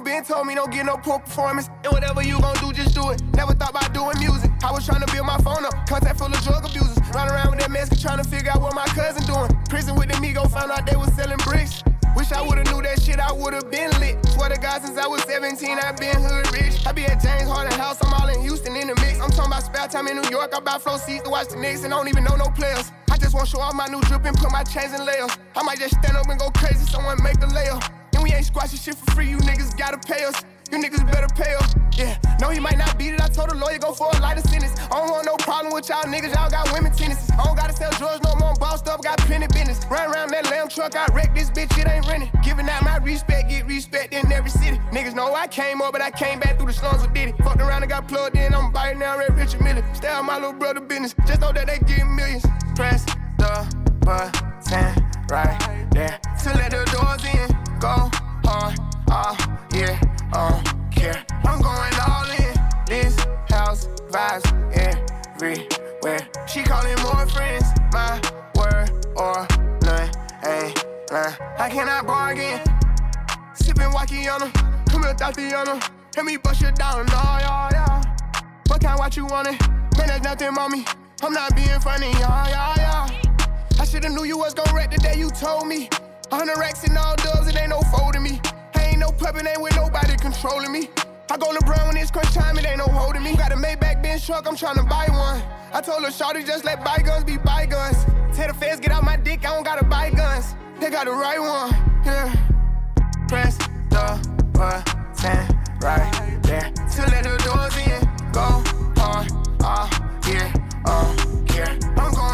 mama been told me don't get no poor performance. And whatever you gon' do, just do it. Never thought about doing music. I was trying to build my phone up. Contact full of drug abusers. Run around with that mask trying to figure out what my cousin doing. Prison with the Migo, found out they was selling bricks. Wish I would've knew that shit, I would've been lit. Swear to God, since I was 17, I've been hood rich. I be at James Harden house, I'm all in Houston in the mix. I'm talking about spare time in New York, I buy flow seats to watch the Knicks and don't even know no players. I just wanna show off my new drip and put my chains in layers. I might just stand up and go crazy, someone make the layup. And we ain't squashing shit for free, you niggas gotta pay us. You niggas better pay up. Yeah, no, he might not beat it. I told the lawyer go for a lighter sentence. I don't want no problem with y'all niggas. Y'all got women tennis. I don't gotta sell drugs no more. I'm bossed up, got plenty business. Run around that lamb truck, I wreck this bitch. It ain't renting. Giving out my respect, get respect in every city. Niggas know I came up, but I came back through the slums with Diddy. Fucked around and got plugged in. I'm biting now, Red Richard Mille. Stay out my little brother business. Just know that they getting millions. Press the button right there to let the doors in. Go hard, all yeah, um care. I'm going all in. This house vibes everywhere. She calling more friends. My word or none. Eh, eh. Ain't lying. I cannot bargain. Sipping Wakiana. Come here, Tatiana. Help me bust you down. Oh, yeah, yeah. What kind what you want it? Man, there's nothing, mommy. I'm not being funny. Yeah, yeah, yeah. I should've knew you was gon' wreck the day you told me. A hundred racks and all dubs, it ain't no folding me Ain't no puppet, ain't with nobody controlling me. I go LeBron when it's crunch time, it ain't no holding me. Got a Maybach Benz truck, I'm tryna buy one. I told her, Shawty, just let bygones be bygones. Tell the feds, get out my dick, I don't gotta buy guns. They got the right one, yeah. Press the button right there to let the doors in. Go on, uh, yeah, uh, yeah. I'm going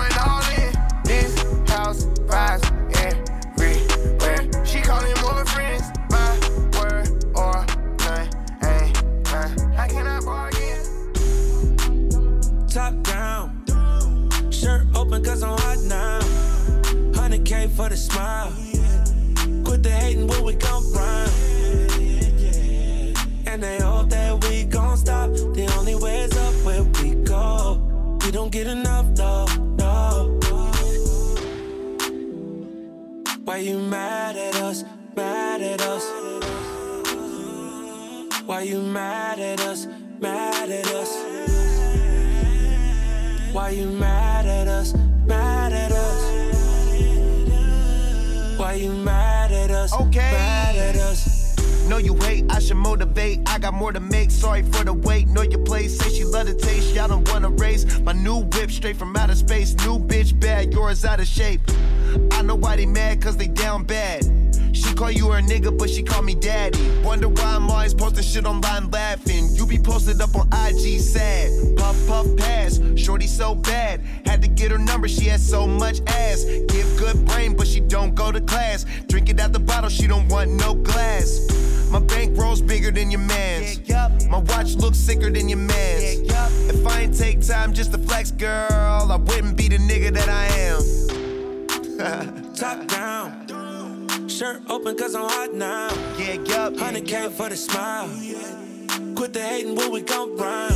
Shirt cause I'm hot now. 100k for the smile. Quit the hating when we come round. And they hope that we gon' stop. The only way's up where we go. We don't get enough though, no. Why you mad at us? Mad at us? Why you mad at us? Mad at us? Why you mad Okay. Mad at us? Know you hate, I should motivate. I got more to make, sorry for the wait. Know your place, say she love the taste, y'all don't wanna race. My new whip straight from outer space. New bitch bad, yours out of shape. I know why they mad, cause they down bad. Call you her nigga, but she call me daddy. Wonder why I'm always posting shit online laughing. You be posted up on IG sad. Puff, puff, pass. Shorty so bad. Had to get her number, she has so much ass. Give good brain, but she don't go to class. Drink it out the bottle, she don't want no glass. My bankroll's bigger than your man's. My watch looks sicker than your man's. If I ain't take time just to flex, girl, I wouldn't be the nigga that I am. Top down. Shirt open cause I'm hot now. Yeah, yup. 100K yeah, for the smile. Quit the hating when we come round.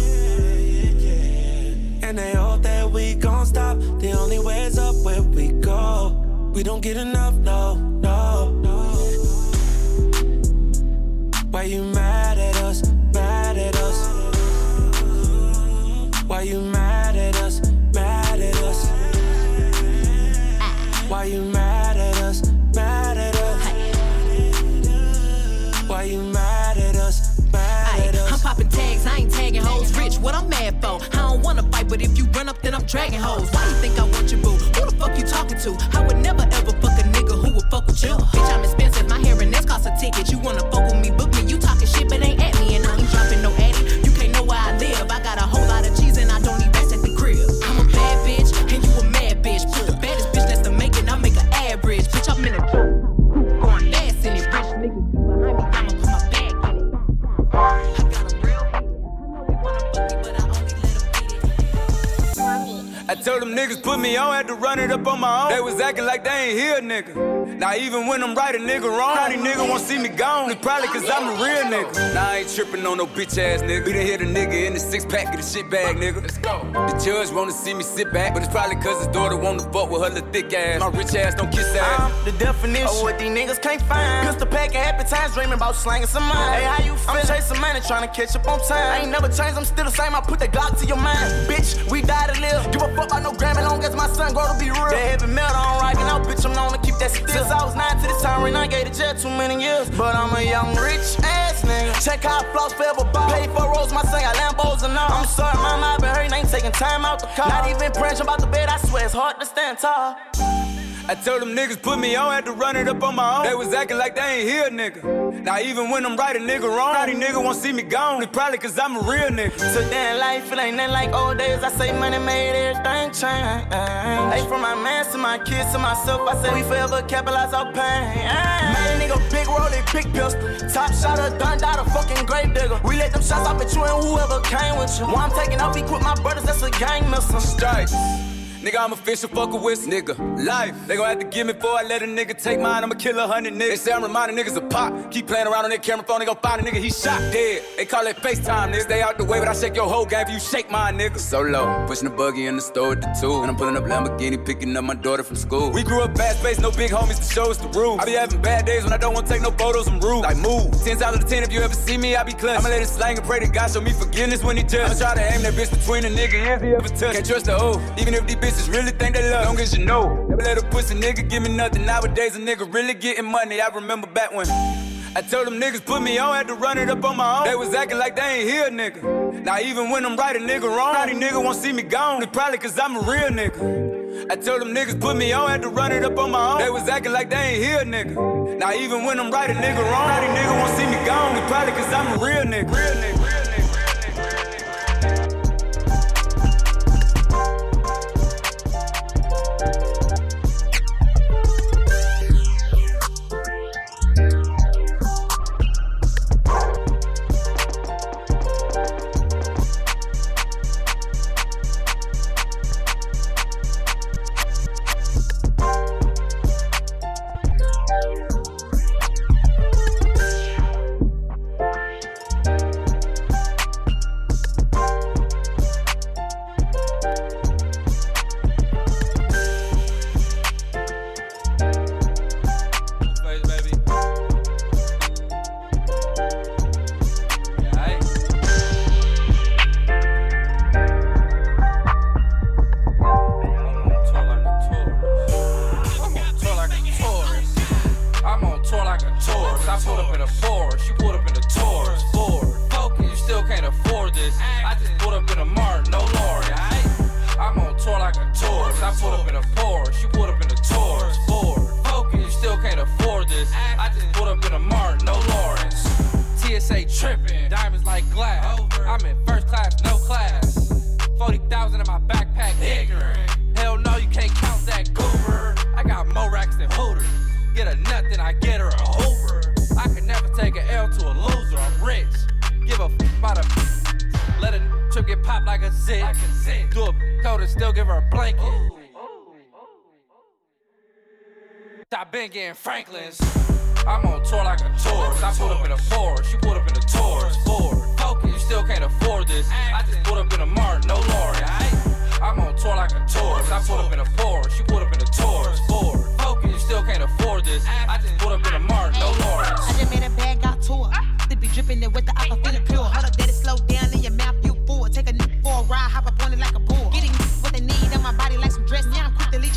And they hope that we gon' stop. The only way is up where we go. We don't get enough, no, no, no. Why you mad at us? Mad at us? Why you mad then I'm dragging hoes. Why you think I want your boo? Nigga. Now even when I'm right, a nigga wrong. Now these niggas won't see me gone. It's probably cause I'm a real nigga. Now I ain't tripping on no bitch ass nigga. We done hit a nigga in the six pack of the shit bag, nigga. Let's go. The judge wanna see me sit back, but it's probably cause his daughter wanna fuck with her little thick ass. My rich ass don't kiss ass. I'm the definition of what these niggas can't find. Pistol packing happy times, dreaming about slanging some mine. Hey, how you feel? I'm chasing money, trying to catch up on time. I ain't never changed, I'm still the same. I put that Glock to your mind. Bitch, we die to live. Give a fuck about no Grammy, long as my son grow to be real. That heavy metal on rockin' out, bitch, I'm known to keep that still. Since I was nine to this time, and I gave the jet too many years. But I'm a young rich ass nigga. Check I floss forever ball. Pay for rolls, my son got Lambos and all. I'm sorry, mama, I've been hurting, ain't taking time out the car. Not even praying about the bed, I swear it's hard to stand tall. I told them niggas put me on, had to run it up on my own. They was acting like they ain't here, nigga. Now even when I'm right, a nigga wrong. Now these niggas won't see me gone. It's probably cause I'm a real nigga. Today in life, it ain't nothing like old days. I say money made everything change. Hey, from my man to my kids to myself, I say we forever capitalize our pain. Made a nigga big rolling, big pistol. Top shot of done, dot a fucking grave digger. We let them shots off at you and whoever came with you. While I'm taking off, equip my brothers, that's a gang missile. Strikes. Nigga, I'm official fucker with nigga. Life. They gon' have to give me before I let a nigga take mine. I'ma kill a hundred niggas. They say I'm reminding niggas of pop. Keep playing around on their camera phone, they gon' find a nigga, he shot dead. They call it FaceTime, nigga. Stay out the way, but I shake your whole game if you shake mine, nigga. Solo, pushing the buggy in the store with the two. And I'm pulling up Lamborghini, picking up my daughter from school. We grew up fast paced, no big homies to show us the rules. I be having bad days when I don't wanna take no photos, I'm rude. Like move. 10 out of 10 if you ever see me, I be clutch. I'ma let it slang and pray to God show me forgiveness when he judge. I'ma try to aim that bitch between the nigga ears he ever touch. Can't trust the O, even if these really think they love. Long as you know, never let a pussy nigga give me nothing. Nowadays a nigga really getting money. I remember back when. I told them niggas put me on, had to run it up on my own. They was acting like they ain't here, nigga. Now even when I'm right, a nigga wrong. Now these niggas won't see me gone. It's probably cause I'm a real nigga. I told them niggas put me on, had to run it up on my own. They was acting like they ain't here, nigga. Now even when I'm right, a nigga wrong. Now these niggas won't see me gone. It's probably cause I'm a real nigga. Real nigga. Zit. Do a coat and still give her a blanket. I been getting Franklin's. I'm on tour like a tourist. I pulled up in a Porsche, you pulled up in a Taurus. Ford, focus, you still can't afford this. I just pulled up in a Martin, no Lord. I'm on tour like a tourist. I pulled up in a Porsche, you pulled up in a Taurus. Ford, focus, you still can't afford this. I just pulled up in a Martin, no Lord. I just made a bag out tour. Still be dripping it with the aqua feeling pure. Hold up, let it slow down in your mouth,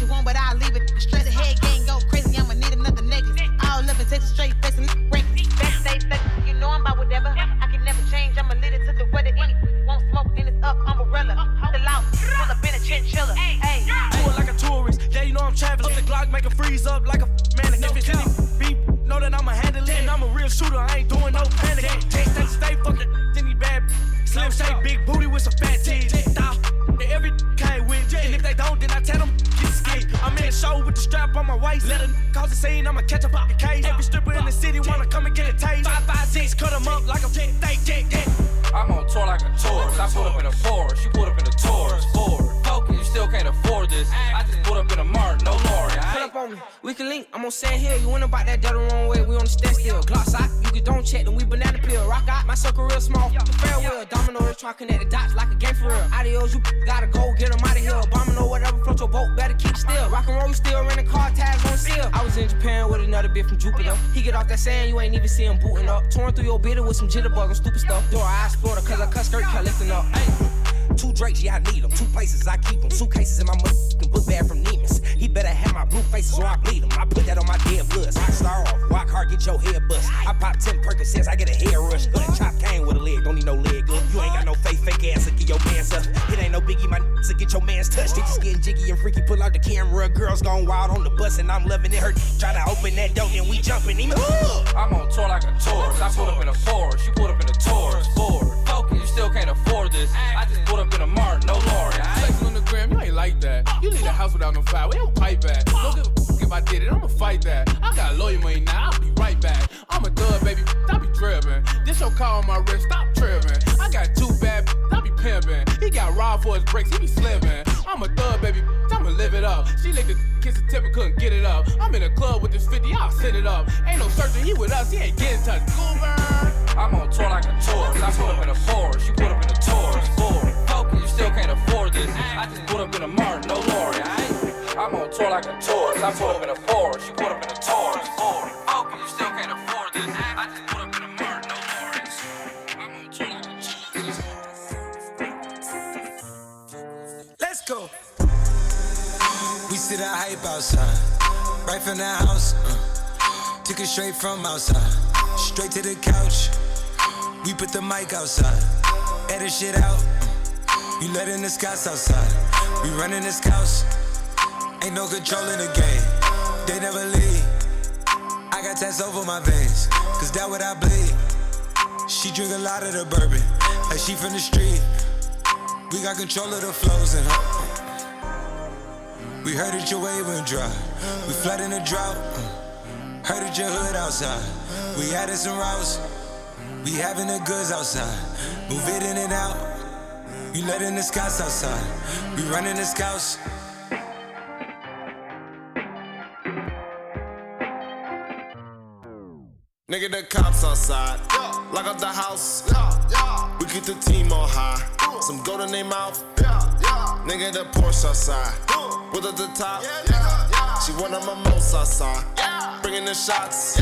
you one, but I'll leave it. Stress the head gang go crazy, I'ma need another necklace. All up and take a straight face and break. Backstage, flex, you know I'm about whatever. I can never change, I'ma lead it to the weather. Any won't smoke, then it's up, umbrella. Hold it out, pull up in a chinchilla. Hey, Do it like a tourist. Yeah, you know I'm traveling. Up the Glock, make a freeze up like a mannequin. If it's any beef, know that I'ma handle it. And I'm a real shooter, I ain't doing no panic. Stay, stay, stay fucking any bad. Slim shake, big booty with some fat titties. Show with the strap on my waist. Let a cause a scene, I'ma catch a pocket case. Every stripper in the city wanna come and get a taste. Five, five, six, cut 'em up like a steak, steak, yeah. I'm on tour like a tourist. I pulled up in a Porsche, you pulled up in a Taurus. Ford, focus, you still can't afford this. I just pulled up in a mark, no more. Put up on me. We can link, I'm on Sand Hill. You went about that the wrong way, we on the stand still. Gloss out, you can don't check, then we banana peel. Rock out, my circle real small. The farewell, domino is trying to connect the dots like a game for real. Adios, you gotta go, get them out of here. Bomino, whatever, float your boat, better keep still. Rock and roll, you still renting car tags on seal. I was in Japan with another bit from Jupiter. He get off that sand, you ain't even see him booting up. Torn through your bitter with some jitterbug and stupid stuff. Door I explore cause I cut skirt, cut lifting up. Hey. Two Drakes, yeah, I need them. Two places, I keep them. Suitcases in my motherfucking book bag from Neiman's. He better have my blue faces or I bleed him. I put that on my dead bloods. I star off, walk hard, get your head bust. I pop 10 Percocets, I get a hair rush. Good chop cane with a leg, don't need no leg good. You ain't got no fake, fake ass to get your man's up. It ain't no biggie, my n- to get your man's touched. They just getting jiggy and freaky, pull out the camera. Girls gone wild on the bus and I'm loving it. Her try to open that door and we jumping him. I'm on tour like a tourist. I put up in a Forest, you put up in a you still can't afford this. I just put up in a Martin, no Lord. Flexing on the gram, you ain't like that. You leave a house without no fire, we don't pipe back. Don't give a I did it, I'ma fight that. I got lawyer money now, I'll be right back. I'm a thug, baby, I be driven. This your car on my wrist, stop tripping. I got two bad, I be pimping. He got robbed for his brakes, he be slipping. I'm a thug, baby, I'ma live it up. She licked the kiss the tip and couldn't get it up. I'm in a club with this 50, I'll set it up. Ain't no searching, he with us, he ain't getting touched. Goober. I'm on tour like a tourist. I put up in a Forest, you put up in a Taurus. Focus, you still can't afford this. I just put up in a Martin, no Lord. I'm on tour like a tourist. I put up in a Forest, you put up in a Taurus. This. Tour. Let's go. We sit at hype outside, right from the house. Uh, took it straight from outside, straight to the couch. We put the mic outside, edit shit out. Uh, you letting the scouts outside. We running the scouts. Ain't no control in the game. They never leave. I got tats over my veins, cause that what I bleed. She drink a lot of the bourbon, like she from the street. We got control of the flows her. We heard that your wave went dry. We flood in a drought. Heard that your hood outside. We added some routes. We having the goods outside. Move it in and out. You letting the scouts outside. We running the scouts. Nigga, the cops outside. Lock up the house. We get the team on high. Some gold in their mouth. Nigga, the Porsche outside. With at the top. She one of my most outside. Bringing the shots.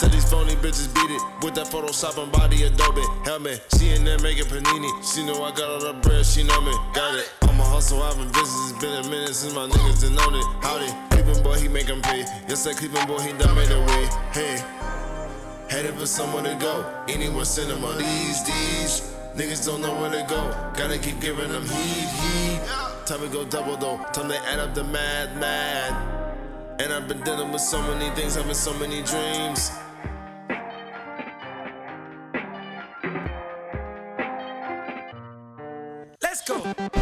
Tell these phony bitches beat it with that Photoshop and body Adobe helmet. She in there making panini. She know I got all the bread. She know me. Got it. Hustle. I've been busy. It's been a minute since my niggas done known it. Howdy. Cleveland boy, he make 'em pay. Yes, that Cleveland boy, he done made a way. Hey. Headed for somewhere to go. Anywhere cinema. These, these. Niggas don't know where to go. Gotta keep giving them heat, heat. Time to go double though. Time to add up the mad, mad. And I've been dealing with so many things, having so many dreams. Let's go.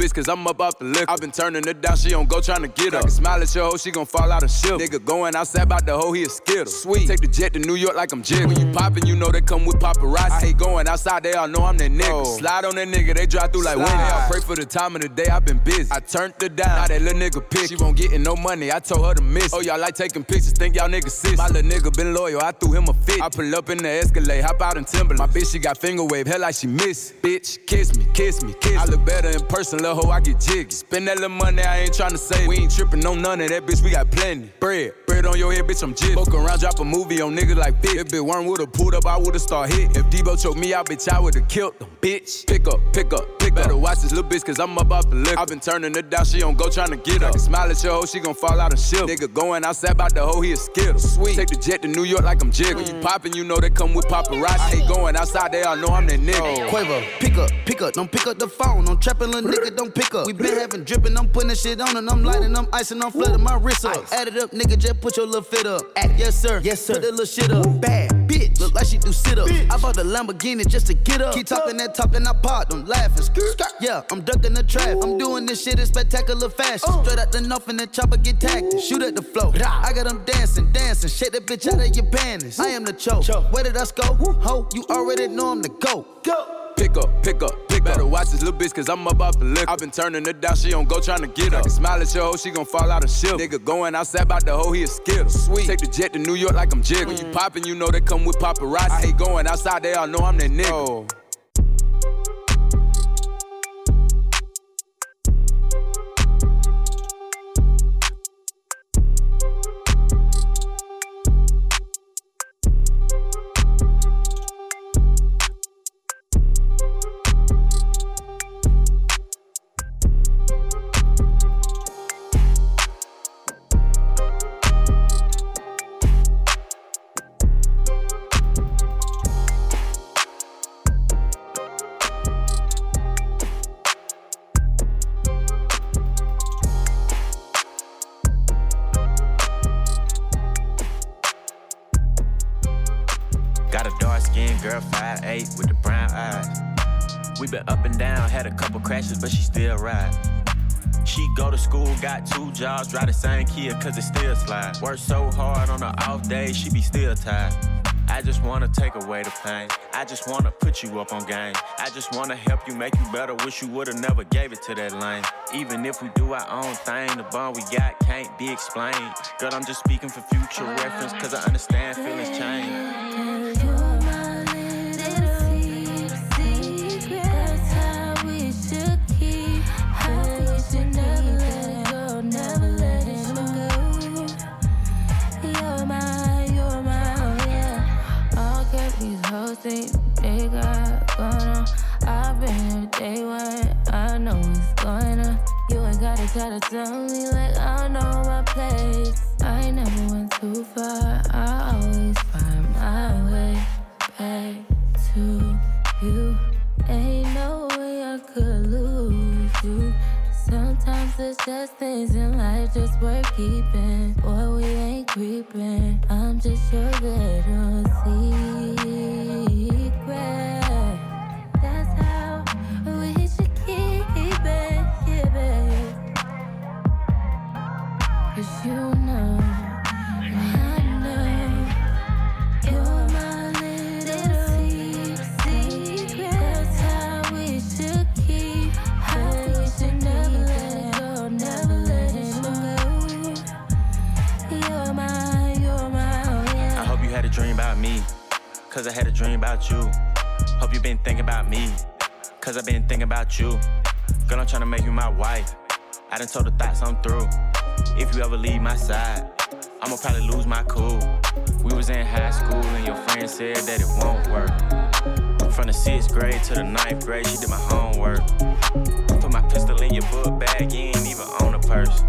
Bitch, cause I'm up off the liquor. i been turning her down, she don't go trying to get up. I can smile at your hoe, she gon' fall out of shit. Nigga going outside about the hoe, he a skittle. Sweet. Take the jet to New York like I'm jig. When you poppin', you know they come with paparazzi. I hate going outside, they all know I'm that nigga. Slide on that nigga, they drive through like winning. I pray for the time of the day, i been busy. I turned her down, now that little nigga pick. She won't get no money, I told her to miss. Oh, y'all like taking pictures, think y'all niggas sis. My little nigga been loyal, I threw him a fit. I pull up in the Escalade, hop out in Timberland. My bitch, she got finger wave, hell like she miss. Bitch, kiss me, kiss me, kiss me. I look better in person, little hoe, I get jiggy. Spend that little money, I ain't tryna save. We ain't trippin' on none of that, bitch, we got plenty. Bread, bread on your head, bitch, I'm jig. Fuck around, drop a movie on niggas like bitch. If Big Worm would've pulled up, I would've start hit. If Debo choked me out, bitch, I would've killed them, bitch. Pick up, pick up, pick up. Better watch this little bitch, cause I'm up off the liquor. i been turning her down, she don't go tryna get up. Smile at your hoe, she gon' fall out and shit. Nigga going outside about the hoe, he a skittle. Sweet. Take the jet to New York like I'm jig. When you poppin', you know they come with paparazzi. I hate going outside, they all know I'm that nigga. Quavo, pick up, pick up, don't pick up the phone, don't trap tripping, little nigga don't pick up. We been having dripping, I'm putting shit on and I'm lighting, I'm icing, I'm flooding my wrist up. Add it up, nigga, just put your little fit up. Act, yes sir, yes sir. Put that little shit up. Bad bitch, look like she do sit up. I bought the Lamborghini just to get up. Keep talking that talking, I pop, I'm laughing. Yeah, I'm ducking the trap. I'm doing this shit in spectacular fashion. Uh. Straight out the north and the chopper get tagged. Shoot at the flow. I got them dancing, dancing. Shake that bitch out of your panties. I am the choke. Where did I go? Ho, you already know I'm the GOAT. Go. Pick up, pick up, pick up. Better watch this little bitch, cause I'm up off the liquor. i been turning her down, she don't go trying to get up. I can smile at your hoe, she gon' fall out of ship. Nigga going outside about the hoe, he a skittle. Sweet. Take the jet to New York like I'm jig. Mm. When you poppin', you know they come with paparazzi. I hate going outside, they all know I'm that nigga. Oh. Jobs, drive the same Kia, cause it still slide. Work so hard on her off day, she be still tired. I just wanna take away the pain. I just wanna put you up on game. I just wanna help you, make you better. Wish you would've never gave it to that lane. Even if we do our own thing, the bond we got can't be explained. Girl, I'm just speaking for future reference, cause I understand feelings change. Think they got going on. I've been here day one, I know going on. You ain't gotta try to tell me like I know my place. I never went too far, I always find my way back to you. Ain't no way I could lose you. Sometimes it's just things in life just worth keeping. Boy, we ain't creeping. I'm just your little secret. Cause I had a dream about you. Hope you been thinking about me. Cause I been thinking about you. Girl, I'm trying to make you my wife. I done told the thoughts I'm through. If you ever leave my side, I'ma probably lose my cool. We was in high school and your friend said that it won't work. From the sixth grade to the ninth grade, she did my homework. Put my pistol in your book bag, you ain't even purse.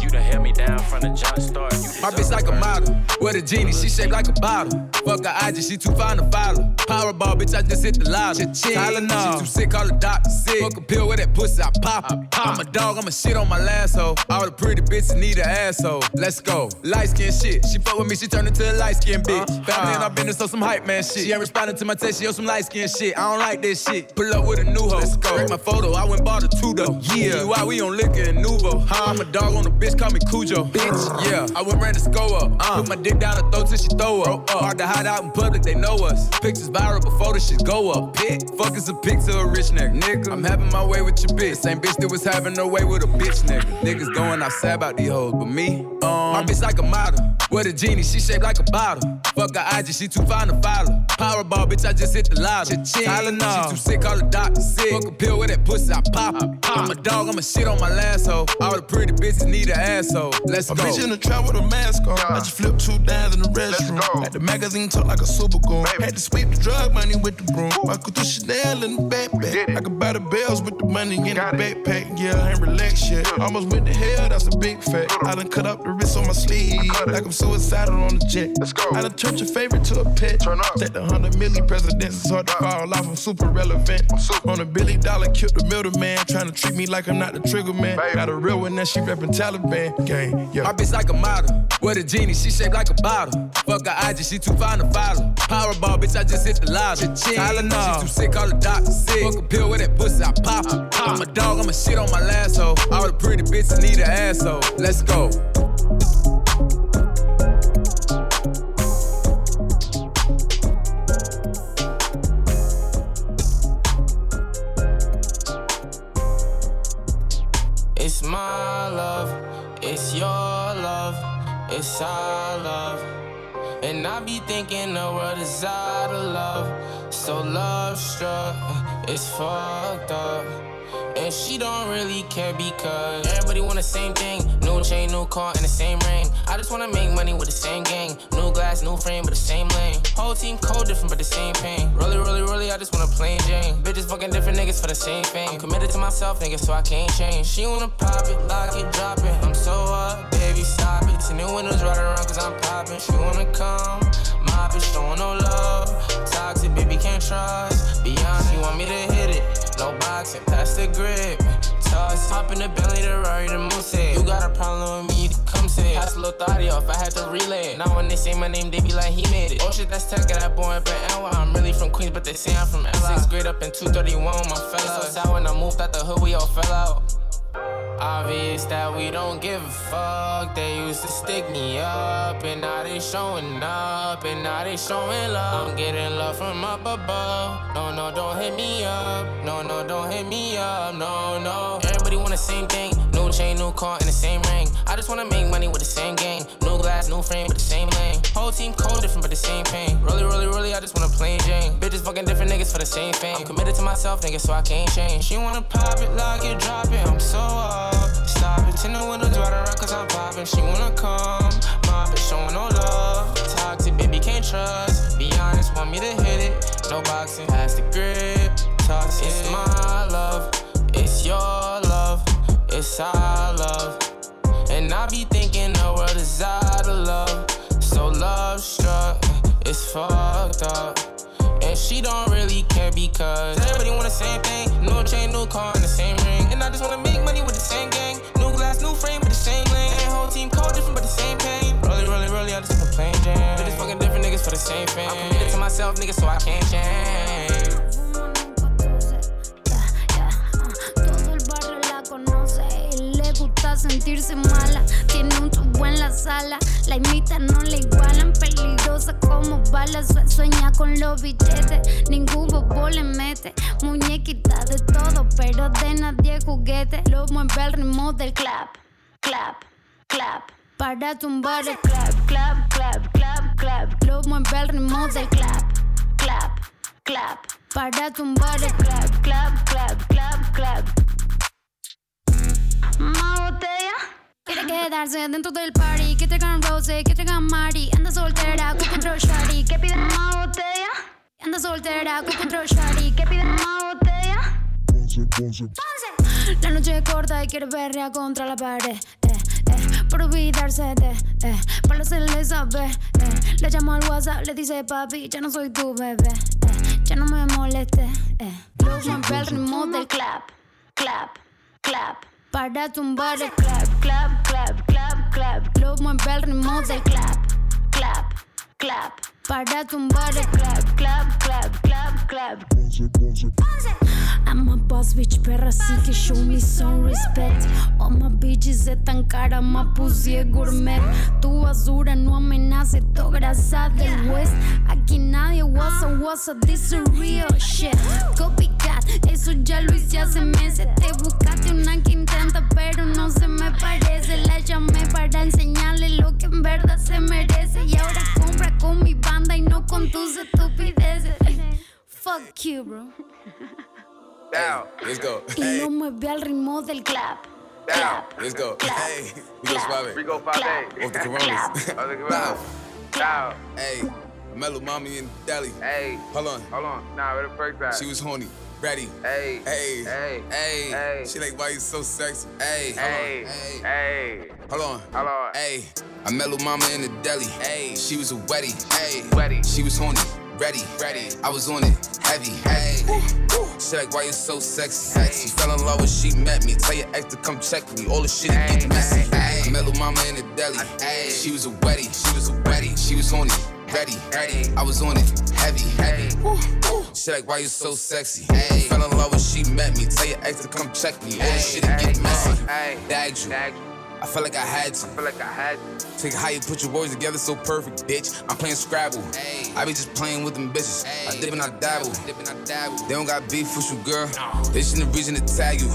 You done held me down from the jump start. My bitch like a model. With a genie, she shaped like a bottle. Fuck her IG, she too fine to follow. Powerball, bitch, I just hit the lotto. Tylenol, she too sick, call the doctor sick. Fuck a pill with that pussy, I pop it. I'm a dog, I'm a shit on my last hoe. All the pretty bitches need an asshole. Let's go. Light skin shit. She fuck with me, she turned into a light skin bitch. Family and I've been so some hype man shit. She ain't responding to my text, she on some light skin shit. I don't like this shit. Pull up with a new hoe. Let's go. Break my photo, I went bought a two though. Yeah, why we on liquor and Nuvo? Huh? I'm a dog on the bitch, call me Cujo. Bitch, yeah. I went ran the score up. Uh, Put my dick down her throat till she throw up. Hard to hide out in public, they know us. Pictures viral before the shit go up. Pick, fuck is a picture of a rich nigga. nigga. I'm having my way with your bitch. Same bitch that was having her way with a bitch nigga. Niggas going outside about these hoes, but me, my bitch like a model. With a genie, she shaped like a bottle. Fuck her IG, she too fine to follow. Powerball, bitch, I just hit the lotto. Tylenol, she too sick, call the doctor sick. Fuck a pill with that pussy, I pop it. I'm a dog, I'm a shit on my last hoe. All the pretty bitches need an asshole. Let's A go. bitch in the trap with a mask on. I just flipped two dimes in the restroom. Had the magazine talk like a super goon. Had to sweep the drug money with the broom. Michael to Chanel in the backpack. I could buy the bells with the money in the backpack. Yeah, I ain't relaxed yet. Almost went to hell, that's a big fact. I done cut up the wrist on my sleeve. Like I'm suicidal on the jet. Let's go. I done turned your favorite to a pet. Turn up. Set the hundred million presidents. It's hard to fall off. I'm super relevant. On a billy dollar, killed the middleman. Trying to treat me like I'm not the trigger man. Got a real one that she reppin' Taliban. Gang, yeah. My bitch like a model. With a genie, she shaped like a bottle. Fuck her IG, she too fine to follow. Powerball, bitch, I just hit the lotto. Tylenol, she too sick, call the doctor sick. Fuck a pill with that pussy, I pop. I'm a dog, I'm a shit on my last hoe. All the pretty bitches need an asshole. Let's go. It's my love, it's your love, it's our love. And I be thinking the world is out of love. So love struck, it's fucked up. And she don't really care because everybody want the same thing. New chain, new car, and the same ring. I just wanna make money with the same gang. New glass, new frame, but the same lane. Whole team code different, but the same pain. Really, really, really, I just wanna plain Jane. Bitches fucking different niggas for the same thing. Committed to myself, nigga, so I can't change. She wanna pop it, lock it, drop it. I'm so up, baby, stop it. Ten new windows right around, cause I'm popping. She wanna come, my bitch showing no love. Toxic, baby, can't trust. Beyond, she want me to hit it. No boxing, pass the grip. Toss, hop in the belly, the Rari, the moose You got a problem with me, come say. Pass a little thotty off, I had to relay it. Now when they say my name, they be like, he made it. Oh shit, that's tech, that boy up in NY. I'm really from Queens, but they say I'm from LA. Sixth grade up in 231, my fella. So sad when I moved out the hood, we all fell out. Obvious that we don't give a fuck. They used to stick me up, and now they showing up, and now they showing love. I'm getting love from up above. No, no, don't hit me up. No, no, don't hit me up. No, no. Everybody want the same thing. New chain, new car, and the same ring. I just wanna make money with the same game. New glass, new frame, but the same lane. Whole team code different, but the same pain. Really, really, really, I just wanna play Jane. Bitches fucking different niggas for the same thing. I'm committed to myself, nigga, so I can't change. She wanna pop it, lock it, drop it. I'm so up. Stop it, ten the windows right around, cause I'm popping. She wanna come. My bitch showing no love. Toxic, baby, can't trust. Be honest, want me to hit it. No boxing, pass the grip. Toxic, it's my love. It's your love. It's our love. And I be thinking the world is out of love. So love struck, it's fucked up. And she don't really care because everybody want the same thing. New chain, new car, and the same ring. And I just wanna make money with the same gang. New glass, new frame, but the same lane. And whole team code different, but the same pain. Really, really, really, I just wanna plain jam. Bitches fucking different niggas for the same fame. I'm committed to myself, nigga, so I can't change. Sentirse mala. Tiene un tubo en la sala, la imita, no la igualan. Peligrosa como balas, sue- sueña con los billetes. Ningún bobo le mete, muñequita de todo, pero de nadie juguete. Lo mueve al ritmo del clap, clap, clap. Para tumbar el clap, clap, clap, clap, clap. Lo mueve al ritmo del clap, clap, clap. Para tumbar el clap, clap, clap, clap, clap. Más botella. Quiere quedarse dentro del party. Que traigan Rose, que traigan Mari. Anda soltera con control shawty. Que pide más botella. Anda soltera con control shawty. Que pide más botella. La noche es corta y quiere verla contra la pared. Eh, eh, por olvidarse de, eh, para hacerle saber. Eh, le llamo al WhatsApp, le dice papi, ya no soy tu bebé. Eh, ya no me moleste. Eh. Lo al ritmo del clap, clap, clap. Para tumbar el clap, clap, clap, clap, clap. Lo mueve al ritmo del clap, clap, clap. Para tumbar el clap, clap, clap, clap, clap. I'm a boss bitch, perra, así que show me some respect. All my bitches están cara, más pussy es gourmet. Tu basura no amenace, to grasa del west. Aquí nadie was a was a, this is real shit. Copycat, eso ya lo hice hace meses. Te buscaste una que intenta, pero no se me parece. La llamé para enseñarle lo que en verdad se merece. Y ahora compra con mi banda y no con tus estupideces. Fuck you, bro. Down. Let's go. Y lo mueve al ritmo del clap, Down. Let's go. Hey, we go five eight. We go five eight. Off the Coronas. Off the Coronas. Down. Hey, Mellow Mommy in Delhi. Hey. Hold on. Hold on. Nah, where the first side? She was horny. Ready. Hey. Hey. Hey. Hey. Hey. She like, why you so sexy? Hey. Hey. Hey. Hey. Hold on. Hold on. Hey. I met Lil Mama in the deli. Hey. She was a wetty. Hey. Wetty. She was horny. Ready. Ready. I was on it. Heavy. Hey. She like, why you so sexy? Sexy. Fell in love when she met me. Tell your ex to come check me. All the shit get messy. Hey. I met Lil Mama in the deli. Hey. She was a wetty. She was a wetty. She was horny. Ready. Ready. I was on it. Heavy. Heavy. She like, why you so sexy? Hey. Fell in love when she met me. Tell your ex to come check me. All the shit it get messy. Hey. Bagged you. I felt like I had to. I feel like I had Take how you put your words together so perfect, bitch. I'm playing Scrabble. I be just playing with them bitches. I dip and I dabble. They don't got beef with you, girl. They shouldn't reason to tag you.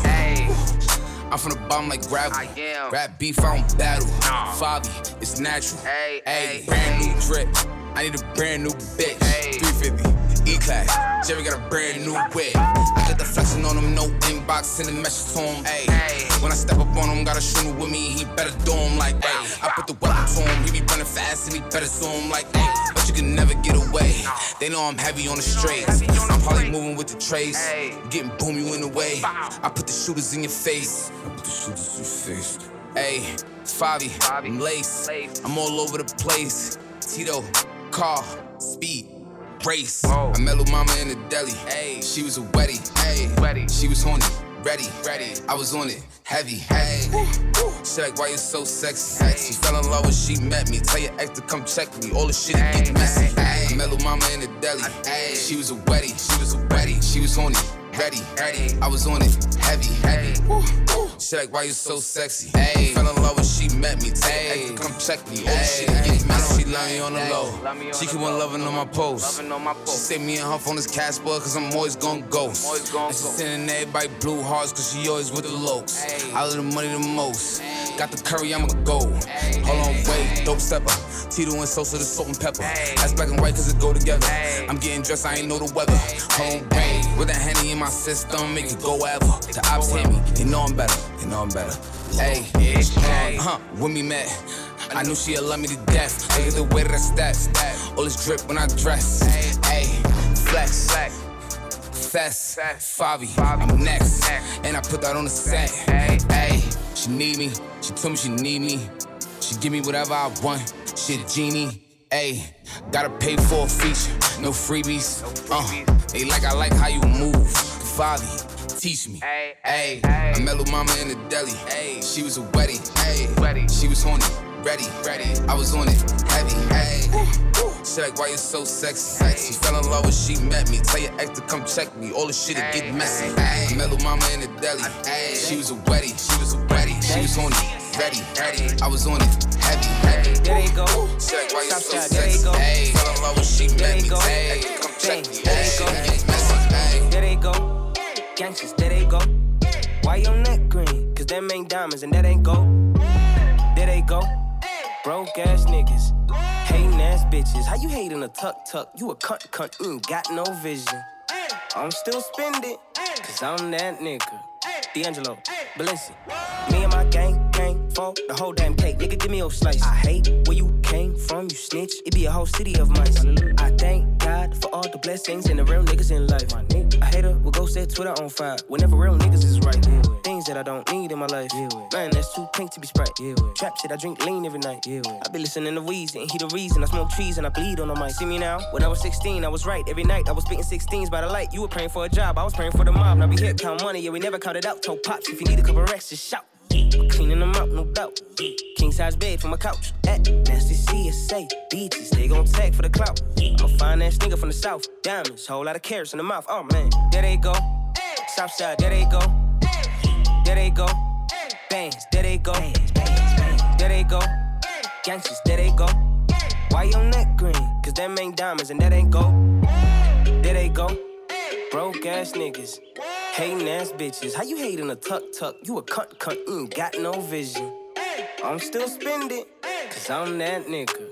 I'm from the bottom like gravel. I am. Rap beef, I don't battle. Fabi, it's natural. Hey, Hey, brand new drip. I need a brand new bitch. 350. E-class. Jerry got a brand new whip. I got the flexing on him, no inbox, sending messages to him. Hey, when I step up on him, got a shooter with me, he better do him like, hey. I put the weapon to him, he be running fast and he better sue him like, hey. But you can never get away. They know I'm heavy on the straights. I'm probably moving with the trace. Getting boom, you in the way. I put the shooters in your face. I put the shooters in your face. Hey, Fabi, I'm lace. I'm all over the place. Tito, car, speed, race. I met Lil Mama in the deli. Hey, she was a wetty. Hey, wetty. She was horny. Ready, ready. I was on it. Heavy, hey. She like, why you so sexy? Sexy. Fell in love when she met me. Tell your ex to come check me. All the shit it get messy. Hey, I met Lil Mama in the deli. Hey, she was a wetty. She was a wetty. She was horny. Ready, ready. I was on it. Heavy, heavy. She like, why you so sexy? Hey, fell in love when she met me. Ex come check me. The shit it get messy. She love me on the low. She keep on loving on my post. She say me and her phone is Casper, cause I'm always gon' ghost. And she sending everybody blue hearts, cause she always with the lokes. I love the money the most. Got the curry, I'ma go. Hold on, wait, dope stepper. Tito and Sosa, the salt and pepper. That's black and white, cause it go together. I'm getting dressed, I ain't know the weather. On, wait, with a henny in my system, make it go ever. The ops hit me, they know I'm better, they know I'm better. Hey, uh, huh, when we met, I knew she'd love me to death. Look at the way that I step, all this drip when I dress. Hey, flex, fest, Favi, I'm next, and I put that on the set. Hey, she need me, she told me she need me. She give me whatever I want, she a genie. Ayy, gotta pay for a feature, no freebies. Uh, they like I like how you move. Favi, teach me. Ayy, I met Lil Mama in the deli. Ayy, she was a wetty. Ayy, she was horny. Ready, ready. I was on it. Heavy, ayy. She like, why you so sexy? Sexy. Fell in love when she met me. Tell your ex to come check me. All the shit it get messy. I met Lil Mama in the deli. She was a wetty. She was a wetty. She was horny. Ready, ready. I was on it. Heavy, heavy. There they go. Like, why you so sexy? go. Ayy, fell in love when she There met me. go. Tell your ex come check me. There they go. the shit it get messy. Ayy. There they go. Gangsters, there they go. Why your neck green? Cause them ain't diamonds and that ain't gold. There they go. Broke ass niggas. Hating ass bitches. How you hating a tuck tuck? You a cunt cunt. You ain't got no vision. I'm still spending. Cause I'm that nigga. D'Angelo, Balenci. Me and my gang, the whole damn cake. Nigga, give me your slice. I hate where you came from, you snitch. It be a whole city of mice. I thank God for all the blessings and the real niggas in life. A hater will go set Twitter on fire whenever real niggas is right. Things that I don't need in my life. Man, that's too pink to be sprite. Trap shit, I drink lean every night. I be listening to Weezy and he the reason I smoke trees and I bleed on the mic. See me now? When I was 16, I was right. Every night I was spitting 16s by the light. You were praying for a job, I was praying for the mob. Now we here count money, yeah, we never counted out. Told pops if you need a couple racks, just shout. Yeah. Cleaning them up, no doubt. Yeah. King size bed for my couch. At nasty CSA. Beaches, they gon' tag for the clout. Yeah. I'm a nigga from the south. Diamonds, whole lot of carats in the mouth. Oh man, there they go. Southside, there they go. There they go. Bands, there they go. There they go. Gangsters, there they go. Why your neck green? Cause them ain't diamonds and that ain't gold. There they go. Broke ass niggas. Hating ass bitches. How you hating a tuck tuck? You a cunt cunt. You ain't got no vision. I'm still spending. Cause I'm that nigga.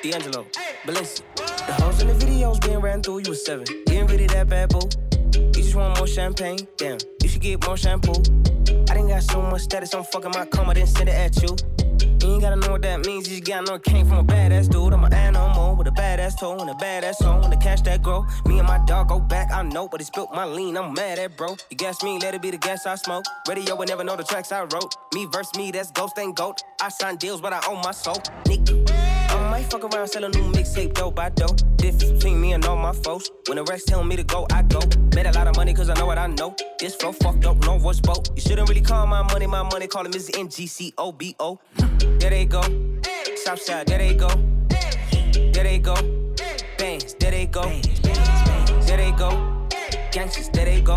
D'Angelo, Balenci. The hoes in the videos being ran through, you was seven. You rid of that bad, boo. You just want more champagne? Damn, you should get more shampoo. I didn't got so much status, I'm fucking my comma, then send it at you. Ain't gotta know what that means, you just gotta know it came from a badass dude. I'm an animal with a badass toe and a badass soul. When the cash that grow, me and my dog go back, I know, but he spilt my lean, I'm mad at bro. You gas me, let it be the gas I smoke. Radio would never know the tracks I wrote. Me verse me, that's ghost ain't goat. I sign deals, but I own my soul. Nigga. Might fuck around, sell a new mixtape, dope by dope. Difference between me and all my folks. When the Rex tell me to go, I go. Made a lot of money cause I know what I know. This flow fucked up, no voice boat. You shouldn't really call my money my money, call him Mr. NGCOBO. There they go. Southside, there they go. There they go. Bangs, there they go. There they go. Gangsters, there they go.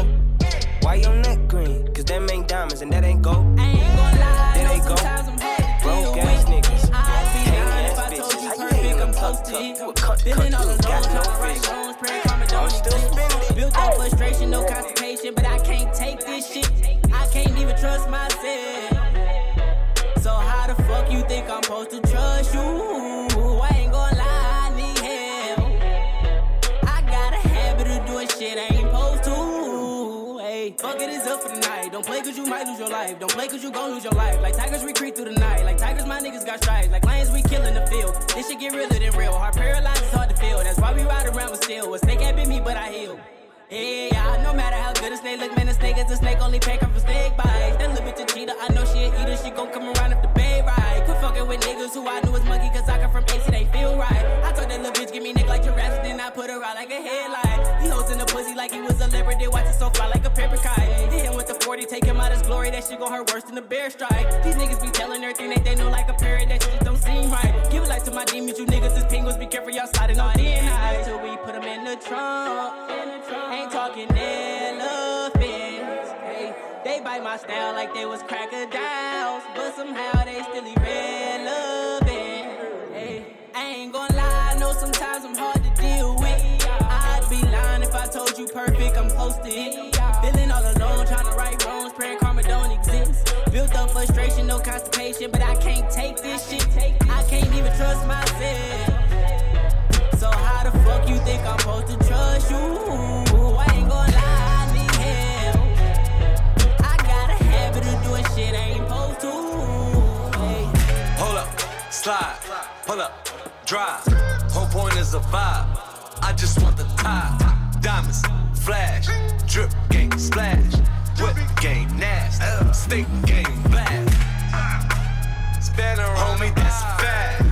Why your neck green? Cause them ain't diamonds and that ain't gold. There they go. Cunt, Feeling all you alone, got no trying to face. right wrongs, praying karma don't still exist. spinning. Built up frustration, no constipation, but I can't take this shit. I can't even trust myself. So how the fuck you think I'm supposed to trust you? Don't play cause you might lose your life. Don't play cause you gon' lose your life. Like tigers, we creep through the night. Like tigers, my niggas got stripes. Like lions, we kill in the field. This shit get realer than real. Heart paralyzed, it's hard to feel. That's why we ride around with steel. A snake ain't bit me, but I heal. Yeah, no matter how good a snake look, man, a snake is a snake, only pay for snake bites. That little bitch a cheater, I know she a eater, she gon' come around if the bay right. Quit fucking with niggas who I knew was monkey, cause I come from AC, they feel right. I told that little bitch, give me neck like Jurassic, then I put her out like a headlight. He hoes in the pussy like he was a leopard, then watch it so fly like a paper kite. Hit him with the 40, take him out his glory, that shit gon' hurt worse than a bear strike. These niggas be telling everything that they know like a parrot, that shit just don't seem right. Give it life to my demons, you niggas is penguins, be careful, y'all sliding on in high. Till we put them in the trunk. Ain't talking elephants. Hey, they bite my style like they was crocodiles, but somehow they still irrelevant. I ain't gonna lie, I know sometimes I'm hard to deal with. I'd be lying if I told you perfect, I'm close to it. Feeling all alone, trying to right wrongs, praying karma don't exist. Built up frustration, no constipation, but I can't take this shit. I can't even trust myself. So how the fuck you think I'm supposed to trust you? Drive. Whole point is a vibe. I just want the top. Diamonds, flash, drip game, splash. Whip game, nasty. Stick game, blast. Around, homie, that's a fact.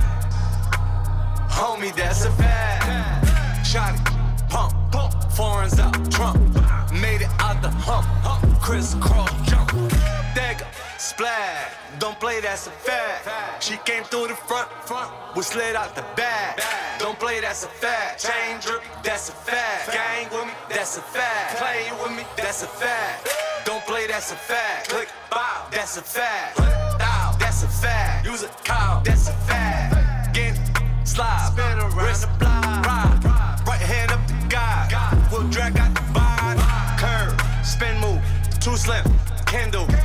Homie, that's a fact. Shotty, pump, pump, foreigns out, Trump. Made it out the hump, hump, crisscross jump. Dagger, splash, don't play, that's a fact. She came through the front, front, slid out the back. Don't play, that's a fact. Chain drip, that's a fact. Gang with me, that's a fact. Play with me, that's a fact. Don't play, that's a fact. Click, bow, that's a fact. Dow, that's a fact. Use a cow, that's a fact. Get slide, spin around wrist, the block, ride, right hand up the guy. We'll drag out the vibe, curve, spin move, do. I mark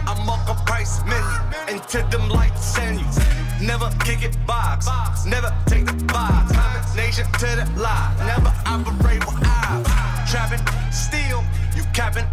price into them lights send you. Never kick it box, never take the box. Combination to the lie, never operate with eyes. Trapping, steal, you capping,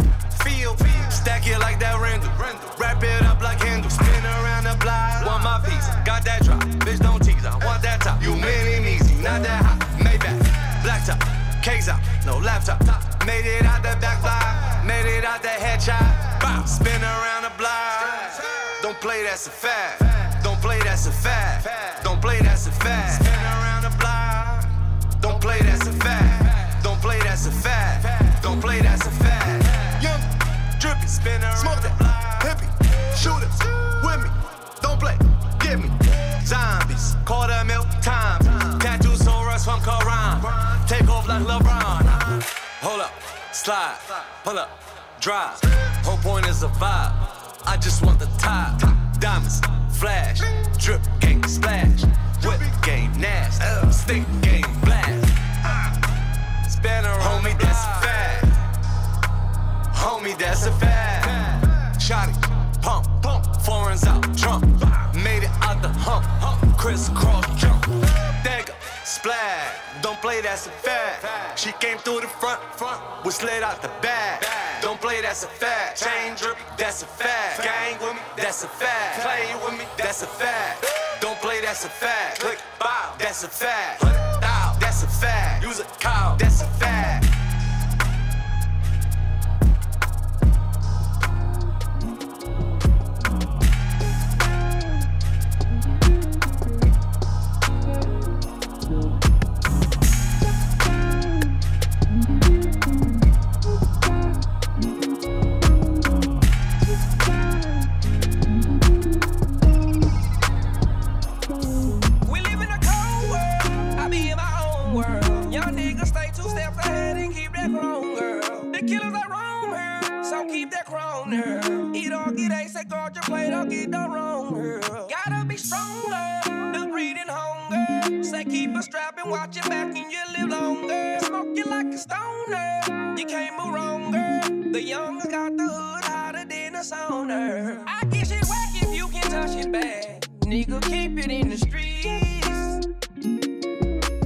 feel, stack it like that Randall. Wrap it up like handle, spin around the block. Want my piece, got that drop, bitch don't tease. I want that top, you mini measy, not that hot. Maybach, black top, case out, no laptop. Made it out the back block, made it out the headshot. Bow, spin around the block. Don't play, that's a fact. Don't play, that's a fact. Don't play, that's a fact. Spin around the block. Don't play, that's a fact. Don't play, that's a fact. Don't play, that's a fact. Young, drippy, spin around smoke that, hippie, shooters with me. Don't play, get me. Zombies, quarter mil times. Tattoos so rush from Quran. Take off like LeBron. Hold up, slide, pull up, drive. Whole point is a vibe. I just want the top. Diamonds, flash, drip game, splash. Whip game, nasty. Stick game, blast. Spin around, homie, that's a fact. Homie, that's a fact. Shotty, pump, pump, foreigns out, Trump. Made it out the hump, hump, crisscross jump. Splash, don't play, that's a fact. She came through the front, front, was slid out the back. Don't play, that's a fact. Chain drip, that's a fact. Gang with me, that's a fact. Play with me, that's a fact. Don't play, that's a fact. Click, bow, that's a fact. Click thou, that's a fact. Use a cow, that's a fact. Chrome here. Eat all get ace, say guard your plate, don't get no wrong, girl. Gotta be stronger, the breeding hunger. Say keep a strap and watch your back and you live longer. Smoking like a stoner, you can't move wrong, girl. The youngers got the hood hotter than a sauna. I get shit whack if you can touch it back. Nigga, keep it in the streets.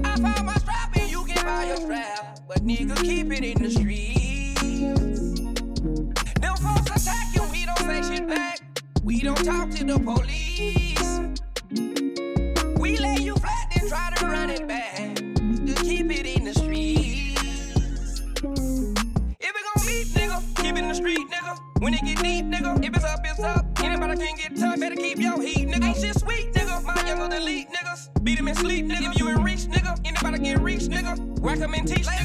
I found my strap and you can buy your strap. But nigga, keep it in the streets. Don't back. We don't talk to the police. We lay you flat and try to run it back. Just keep it in the streets. If it gon' beat, nigga, keep it in the street, nigga. When it get deep, nigga, if it's up, it's up. Anybody can get touched, better keep your heat, nigga. Ain't shit sweet, nigga. My younger than elite, niggas. Beat 'em in sleep, nigga. If you in reach, nigga. Anybody get reach, nigga. Whack 'em and teach, Lay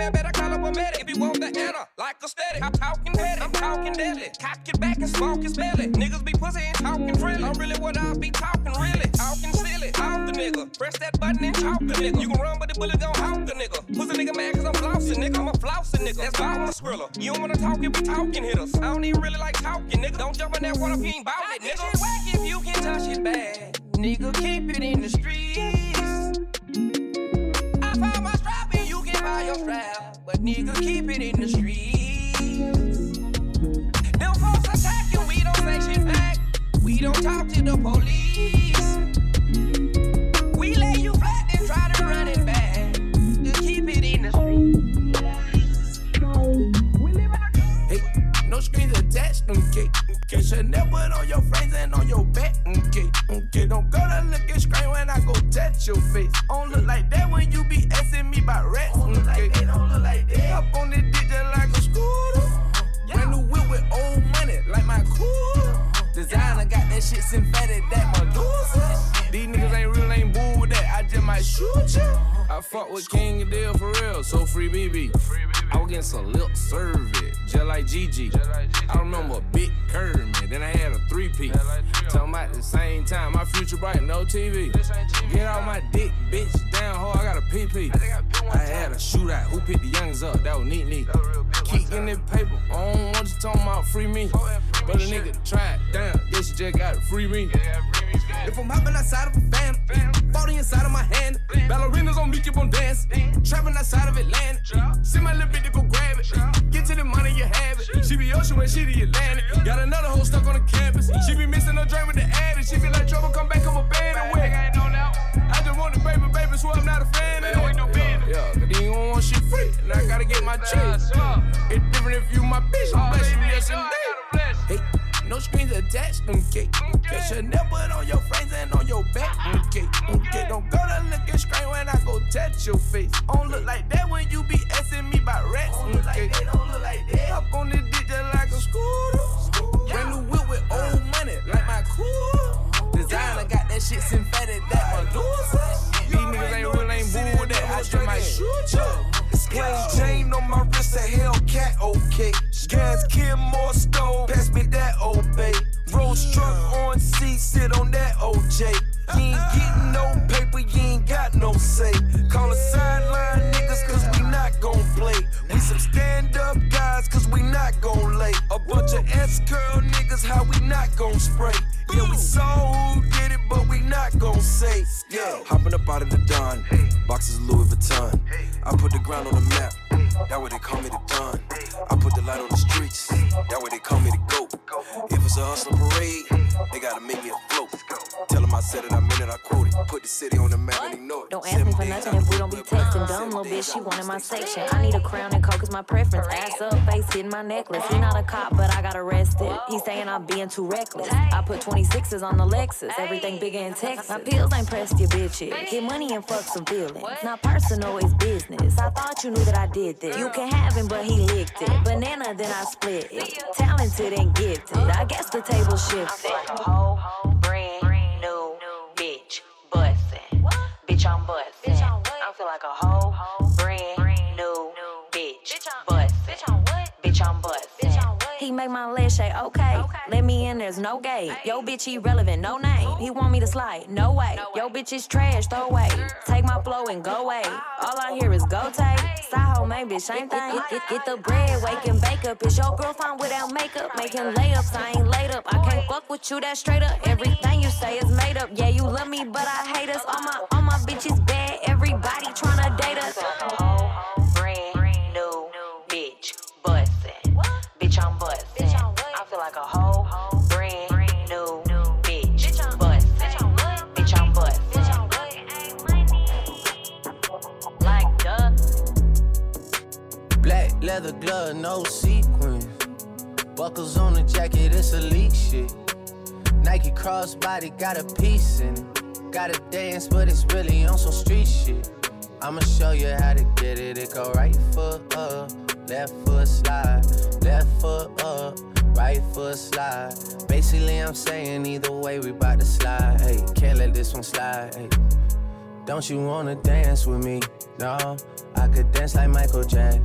mad, better call up a medic. If you want the anna, like a steady. I'm talking petty, I'm talking deadly. Cock it back and smoke his belly. Niggas be pussy and talking friendly. I'm really what I be talking, really. Talking silly, off the nigga. Press that button and talk the nigga. You can run, but the bullet gon' hawk the nigga. Pussy nigga mad cause I'm flossing, nigga. I'm a flossing nigga. That's why I'm a skriller. You don't wanna talk if we talking hitters. I don't even really like talking, nigga. Don't jump in that water if you ain't bout it, nigga. Whack if you can touch it bad. Nigga, keep it in the streets. Just got to free me. If I'm hopping outside of a fan, 40 inside of my hand. Ballerinas on me, keep on dancing. Trapping outside of Atlanta. See my little bitch to go grab it. Get to the money, you have it. She be ocean when she the Atlantic. Got another hoe stuck on the campus. She be missing her dream with the addict. She be like, trouble, come back, I'm a band away. I just want the baby, baby, so I'm not a fan of it. Yeah, cause then you don't want shit free. And I gotta get my cheese. It's different if you my bitch. I'm blessed you yesterday. Hey, no screens attached, okay. Okay, Chanel put on your frames and on your back, okay. Okay, don't go to look and scream when I go touch your face. Don't look like that when you be asking me about rats, okay. Don't look like that. Up on the dick just like a scooter. Brand new whip with old money, like my cool. Designer got that shit synthetic, that Medusa. These niggas ain't real, ain't bull with that. I just might shoot ya. Plain chain on my wrist, a Hellcat, okay. Gas, Kim, more stove, pass me that obey. Rose truck on C, sit on that OJ. You ain't getting no paper, you ain't got no say. Call a sideline niggas, cause we not gon' play. We some stand up guys, cause we not gonna lay. A bunch of S curl niggas, how we not gonna spray. Yeah, we saw who did it, but we not gonna say. Yeah, hopping up out of the dawn. boxes of Louis Vuitton. I put the ground on the map, that way they call me the Don. I put the light on the streets, that way they call me the GOAT. If it's a hustler parade, they gotta make me a float. Tell them I said it, I meant it, I quoted. Put the city on the map and ignore it. Don't ask me for nothing if we don't be texting. Dumb little bitch, she wanted my sex section. I need a crown and coke is my preference. Ass up, face hitting my necklace. He not a cop, but I got arrested. He saying I'm being too reckless. I put 26s on the Lexus. Everything bigger in Texas. My pills ain't pressed your bitches. Get money and fuck some feelings. Not personal, it's business. I thought you knew that I did this. You can have him, but he licked it. Banana, then I split it. Talented and gifted. I guess the table shifted. I'm a whole brand new bitch bustin'. Bitch, I'm bustin'. I feel like a whole brand Bitch, I'm bustin'. He make my legs shake, okay. Let me in, there's no gate. Yo, bitch, irrelevant, no name. He want me to slide, no way. Yo, bitch is trash, throw away. Take my flow and go away. All I hear is go take. Side main bitch, same thing. Get, get, get the bread, wake and bake up. Is your girl fine without makeup? Making layups, I ain't laid up. I can't fuck with you that straight up. Everything you say is made up. Yeah, you love me, but I hate us. All my, all my bitches bad. Everybody tryna date us. No sequins. Buckles on the jacket, it's elite shit. Nike crossbody got a piece in it. Gotta dance, but it's really on some street shit. I'ma show you how to get it. It go right foot up, left foot slide, left foot up, right foot slide. Basically, I'm saying either way, we bout to slide. Hey, can't let this one slide. Hey. Don't you wanna dance with me? No, I could dance like Michael Jackson.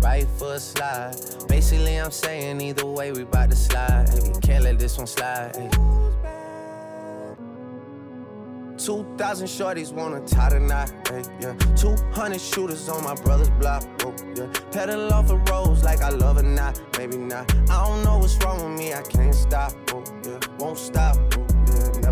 right foot slide. Basically, I'm saying either way, we bout to slide. Hey, can't let this one slide. Hey. 2,000 shorties wanna tie knot, hey, yeah. 200 shooters on my brother's block, oh, yeah. Pedal off the roads like I love it not, maybe not. I don't know what's wrong with me, I can't stop, oh, yeah. Won't stop.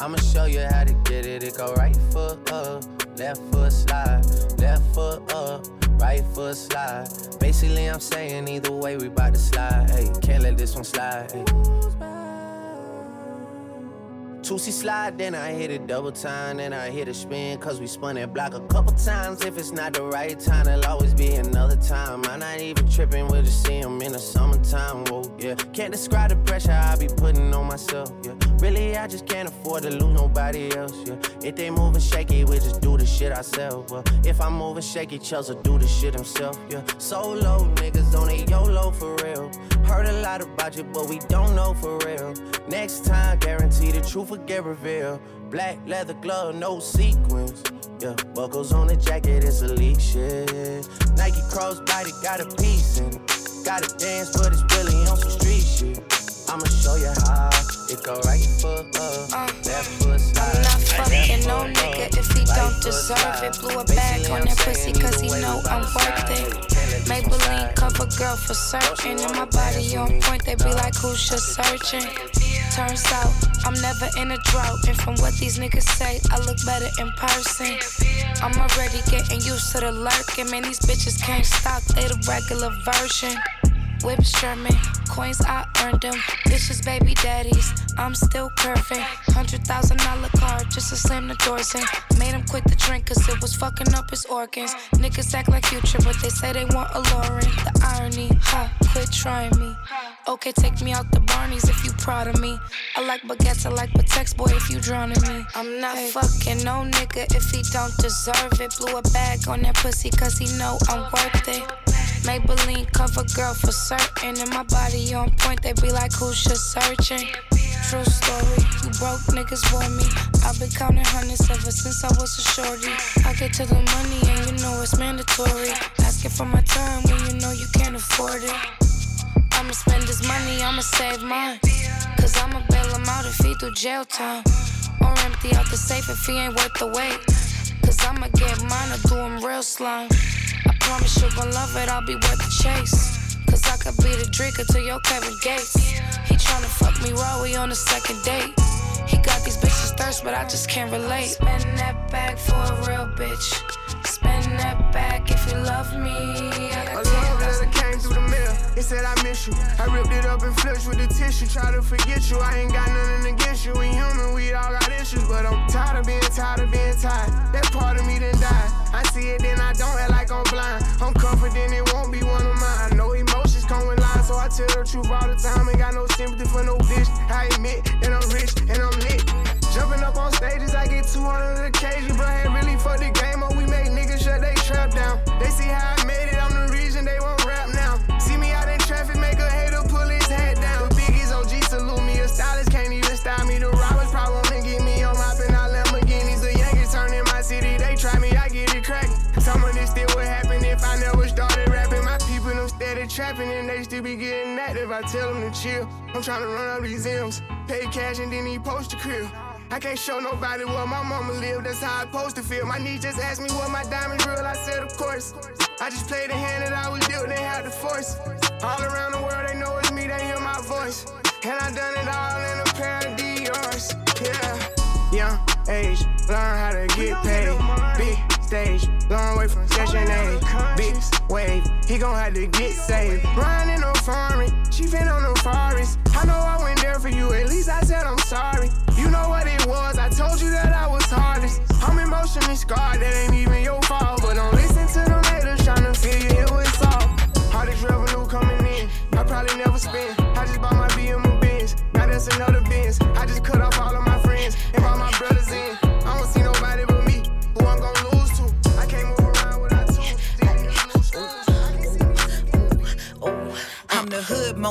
I'ma show you how to get it. It go right foot up, left foot slide, left foot up, right foot slide. Basically, I'm saying either way, we bout to slide. Hey, can't let this one slide. Two-C slide, then I hit it double time, then I hit a spin, cause we spun that block a couple times. If it's not the right time, there'll always be another time. I'm not even tripping, we'll just see 'em in the summertime, whoa, yeah. Can't describe the pressure I be putting on myself, yeah. Really, I just can't afford to lose nobody else, yeah. If they moving shaky, we just do the shit ourselves, well. If I'm moving shaky, Chelsea do the shit himself, yeah. Solo niggas on a YOLO for real. Heard a lot about you, but we don't know for real. Next time, guarantee the truth will get revealed. Black leather glove, no sequins. Yeah, buckles on the jacket, it's elite shit. Nike crossbody got a piece in it. Gotta dance, but it's really on some street shit. I'ma show you how it go right foot up, uh, left foot slide. I'm not fucking no nigga if he don't deserve it. Blew a bag on that pussy cause he know I'm worth it. Maybelline cover girl for certain. And my body on point, they be like, who's just searching? Turns out, I'm never in a drought. And from what these niggas say, I look better in person. I'm already getting used to the lurking. Man, these bitches can't stop, they the regular version. Whips German, coins I earned them. Bitches, baby daddies, I'm still curving. Hundred thousand dollar car just to slam the doors in. Made him quit the drink cause it was fucking up his organs. Niggas act like future, but they say they want a Lauren. The irony, huh? Quit trying me. Okay, take me out the Barneys if you proud of me. I like baguettes, I like Patex, boy, if you drowning me. I'm not fucking no nigga if he don't deserve it. Blew a bag on that pussy cause he know I'm worth it. Maybelline cover girl for certain. And my body on point, they be like, who's just searching? True story, you broke niggas for me. I've been counting hundreds ever since I was a shorty. I get to the money and you know it's mandatory. Asking for my time when you know you can't afford it. I'ma spend this money, I'ma save mine. Cause I'ma bail him out if he do jail time. Or empty out the safe if he ain't worth the wait. Cause I'ma get mine or do him real slime. Promise you gon' love it, I'll be worth the chase. Cause I could be the drinker to your Kevin Gates. He tryna fuck me raw, we on the second date. He got these bitches thirst, but I just can't relate. Spend that bag for a real bitch. Spend that bag if you love me. I A love letter came through the mail. It said I miss you. I ripped it up and flushed with the tissue. Try to forget you. I ain't got nothing against you. We human, we all got issues. But I'm tired of being tired of being tired. That part of me done died. I see it, then I don't act like I'm blind. I'm confident it won't be one of mine. I know emotions come with lies, so I tell the truth all the time. Ain't got no sympathy for no bitch. I admit that I'm rich and I'm lit. Jumping up on stages, I get 200 occasion, bro. Ain't really for the game up. We make niggas shut they trap down. They see how I trapping and they still be getting active. I tell them to chill. I'm trying to run up these M's, pay cash and then he post the crib. I can't show nobody where my mama live, that's how I supposed to feel. My niece just asked me what my diamonds real, I said of course. I just played the hand that I was dealt, they had the force. All around the world, they know it's me, they hear my voice. And I done it all in a pair of Dior's, yeah. Young age, learn how to get paid. Big stage, long way from A. Big wave, he gon' have to get saved. Riding on foreign, chiefin' on the forest. I know I went there for you, at least I said I'm sorry. You know what it was, I told you that I was hardest. I'm emotionally scarred, that ain't even your fault. But don't listen to them haters tryna feel you, it was all. All revenue coming in, I probably never spend. I just bought my BM Benz, now that's another Benz. I just cut off all of my friends and brought my brothers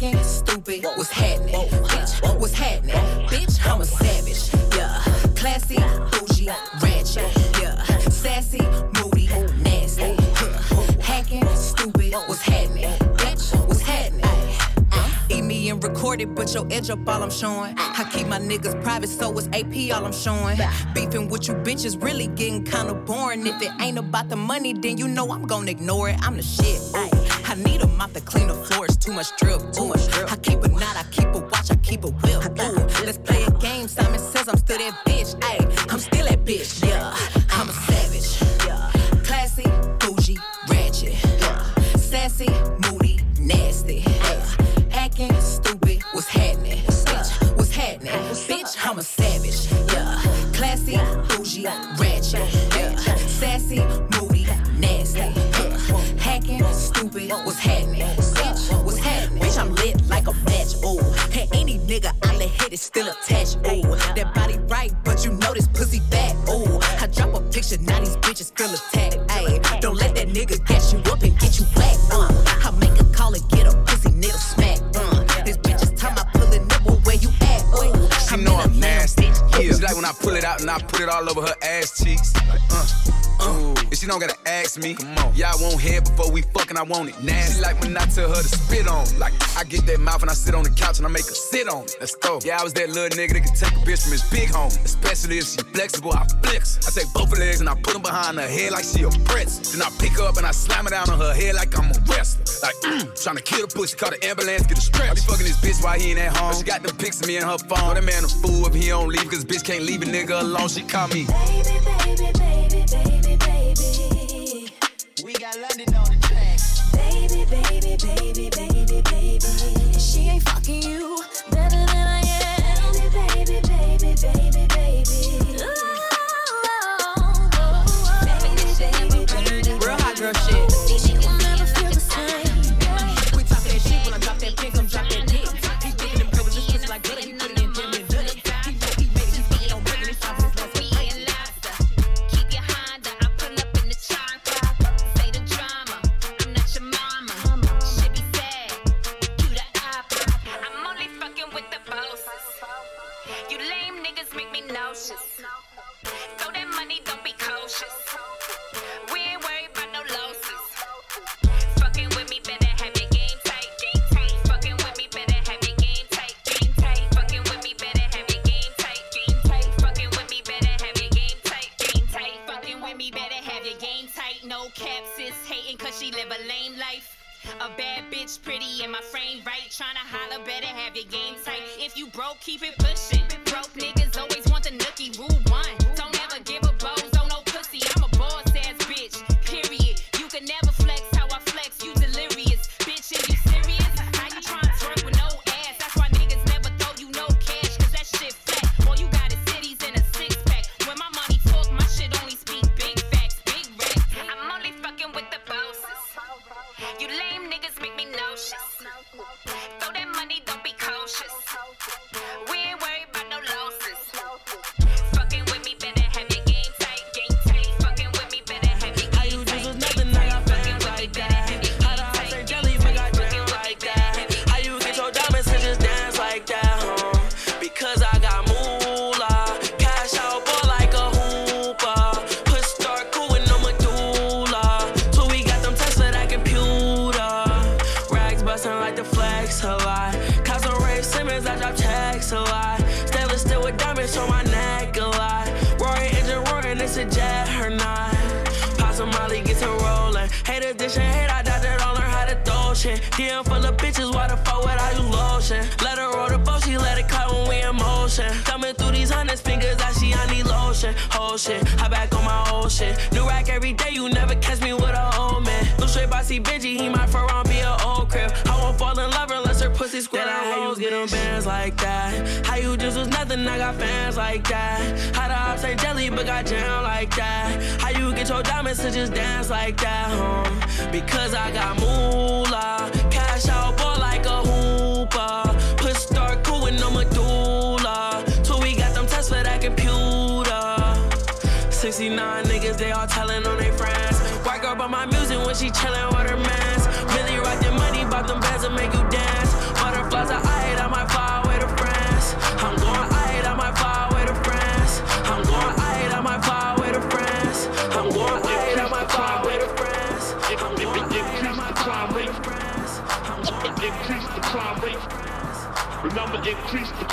Acting stupid, what's happening? Bitch, what's happening? Bitch, I'm a savage. Yeah, classy, bougie, ratchet. Yeah, sassy, moody, nasty. Hacking, stupid, what's happening? Bitch, what's happening? Eat me and record it, but your edge up all I'm showing. I keep my niggas private, so it's AP all I'm showing. Beefing with you bitches really getting kinda boring. If it ain't about the money, then you know I'm gonna ignore it. I'm the shit. Ooh. I need a mop to clean the floors, too much drip. Ooh. I keep a knot, I keep a watch, I keep a whip. Ooh. Let's play a game. Simon says I'm still that bitch. Ayy, I'm still that bitch. Yeah, I'm a savage. Yeah, classy, bougie, ratchet. Yeah, sassy, moody, nasty. Yeah, acting stupid. What's happening? Bitch, what's happening? Bitch, I'm a savage. Yeah, classy, bougie, ratchet. Yeah, sassy, moody, nasty. Yeah, hacking, stupid. What's happening? Bitch, what's happening? Bitch, I'm lit like a match. Ooh, and any nigga I let hit is still attached. Ooh, that body right, but you know this pussy fat. Ooh, I drop a picture, now these bitches feel attacked. Ayy, don't let that nigga gas you up and get you whacked. Uh, I make a call and get a pussy nigga smack. Uh, this bitch is time I pull it nipple where you at. Ooh, She know I'm nasty. Yeah. She like when I pull it out and I put it all over her ass cheeks. Like, uh, uh. And she don't gotta ask me. Come on. Yeah, I want head before we fucking, I want it nasty. She like when I tell her to spit on. Like, I get that mouth and I sit on the couch and I make her sit on it. Let's go. Yeah, I was that little nigga that could take a bitch from his big home. Especially if she flexible, I flex. I take both her legs and I put them behind her head like she a pretzel. Then I pick her up and I slam her down on her head like I'm a wrestler. Like, mm, trying to kill the pussy, call the ambulance, get a stretch. I be fucking this bitch while he ain't at home. She got the pics of me in her phone. That man a fool if he don't leave, cause bitch can't leave a nigga alone. She call me. We got London on the track. Baby, baby, baby, baby, baby. She ain't fucking you bad bitch, pretty in my frame, right? Tryna holler, better have your game tight. If you broke, keep it pushing. Broke niggas always want the nookie, rule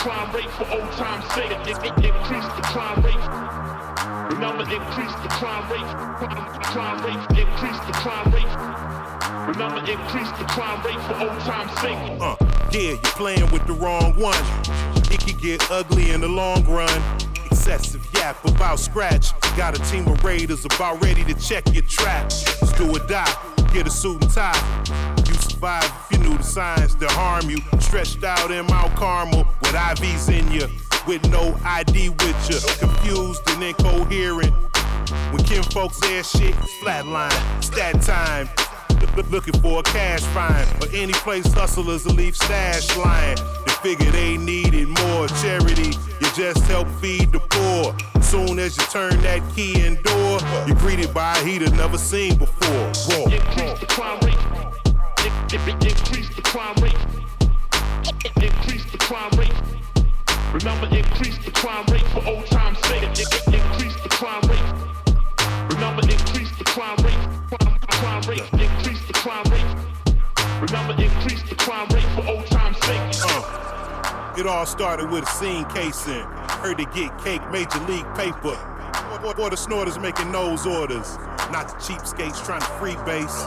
crime rate for old time's sake. In- in- Increase the crime rate. Remember, increase the crime rate. Crime- rate. Increase the crime rate. Remember, increase the crime rate for old time's sake. Uh, yeah, you're playing with the wrong one. It could get ugly in the long run. Excessive yap about scratch. Got a team of raiders about ready to check your trap. Let's do or die. Get a suit and tie. You survive if you knew the signs that harm you. Stretched out in Mount Carmel IVs in you. With no ID with you. Confused and incoherent. When Kim folks ass shit, flatline. It's that time. Look- Looking for a cash fine or any place hustlers will leave stash lying. They figure they needed more charity. You just help feed the poor. Soon as you turn that key in door, you're greeted by a heater never seen before. Increase the crime rate. In- in- Increase the crime rate. Increase the crime rate. Remember, increase the crime rate for old time's sake. In- in- Increase the crime rate. Remember, increase the crime rate. Crime rate. Increase the crime rate. Remember, increase the crime rate for old time's sake. Uh, it all started with a scene casing. Heard to get cake, major league paper. Or, or- or the snorters making nose orders. Not the cheapskates trying to freebase.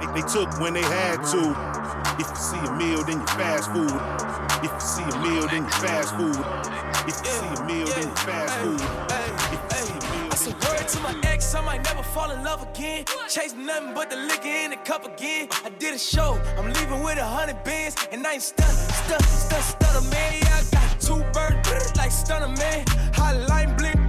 They, they took when they had to. If you see a meal, then you fast food. If you see a meal, then you fast food. If you see a meal, then you fast food. If you see a meal, I said to my ex, I might never fall in love again. Chase nothing but the liquor in the cup again. I did a show, I'm leaving with a hundred bands, and I ain't stuck, stuck, stuck, stutter, man. Yeah, I got two birds, like stunner, man. Hotline blink,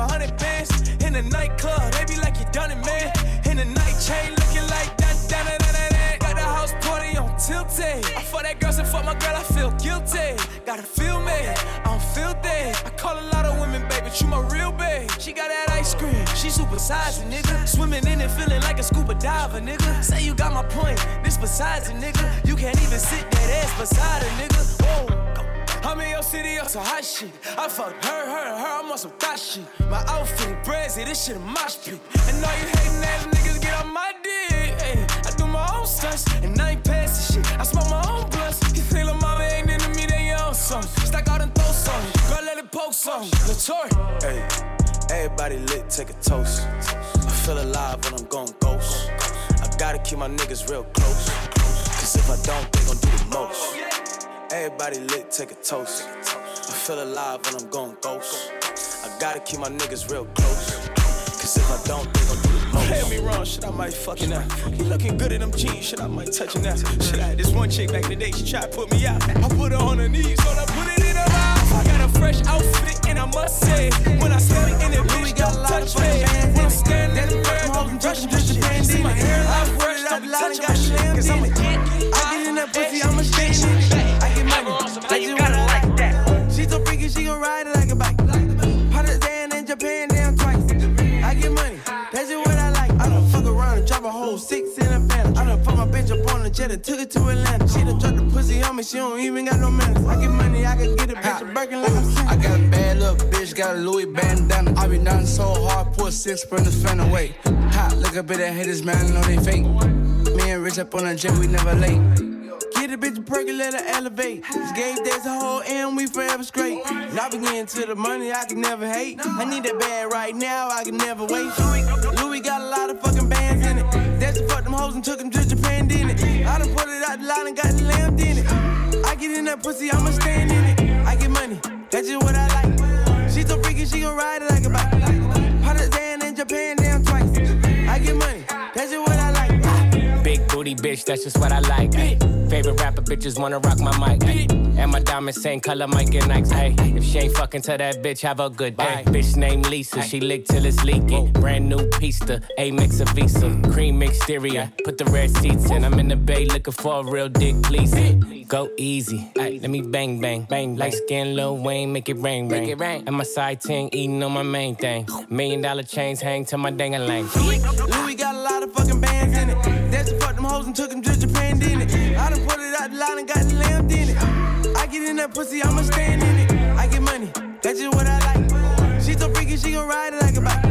a hundred bands. In the nightclub, they be like you done it, man. In the night chain, looking like that, that, that, that, that. Got the house party on tilted. I fuck that girl, so fuck my girl, I feel guilty. Gotta feel me, I'm dead. I call a lot of women, baby, but you my real babe. She got that ice cream, she super sized, nigga. Swimming in it, feeling like a scuba diver, nigga. Say you got my point, this besides a nigga. You can't even sit that ass beside a nigga. Whoa. I'm in your city on some hot shit. I fucked her, her, her, I'm on some thot shit. My outfit brazy, this shit a mosh pit. And all you hating ass niggas get on my dick. Ay, I do my own stunts, and I ain't passing shit. I smoke my own blunts. You think la mama ain't into me, then you own something. Stack out and throw some. Girl, let it poke some. Latour. Hey, everybody lit, take a toast. I feel alive when I'm going ghost. I gotta keep my niggas real close. Cause if I don't, they gon' do the most. Everybody lit, take a toast. I feel alive when I'm going ghost. I gotta keep my niggas real close. Cause if I don't, they gon' do the most. Play me wrong, shit, I might fucking out. You looking good in them jeans, shit, I might touch it now. Shit, I had this one chick back in the day, she tried to put me out. I put her on her knees, so I put it in her mouth. I got a fresh outfit, and I must say, when I step in it, bitch, don't touch me. When I'm standing in the mirror, don't rush me. See my hairline fresh, don't touch my shit. Cause I'm a kid. I get in that pussy, I'm a stand in it. I get money. Now you gotta like that. She so freaky, she gon' ride it like a bike. Pakistan and Japan down twice. I get money, that's just what I like. I done fuck around and drop a whole six in a phantom. I done put my bitch up on the jet and took it to Atlanta. She done dropped the pussy on me, she don't even got no manners. I get money, I can get a bitch a Birkin like I'm saying. I got a bad little bitch, got a Louis bandana. I be nothing so hard, put six sprinters fan away. Hot, look up at that haters, man, I know they fake. Me and Rich up on a jet, we never late. Get a bitch a her elevate. This game days a whole and we forever straight. Now we getting to the money, I can never hate. I need that bag right now, I can never wait. Louis got a lot of fucking bands in it. That's just fucked them hoes and took them to Japan, didn't it? I done put it out the line and got the lamb in it. I get in that pussy, I'ma stand in bitch, that's just what I like. Ay. Favorite rapper bitches wanna rock my mic. Ay. And my diamonds same color, Mike and Ike's. Hey, if she ain't fucking to that bitch, have a good day. Bitch named Lisa, she lick till it's leaking. Brand new pista, A mix of Visa, mm. cream exterior. Put the red seats in. I'm in the bay looking for a real dick, please. Go easy, Ay, let me bang bang bang. Like skin, Lil Wayne, make it rain rain. Make it rain. And my side ting eating on my main thing. Million dollar chains hang to my dang a. Louis got a lot of fucking bands in it. And took them to Japan, didn't it? I done put it out the line and got lamb in it. I get in that pussy, I'ma stand in it. I get money, that's just what I like. She so freaky, she gon' ride it like a bike.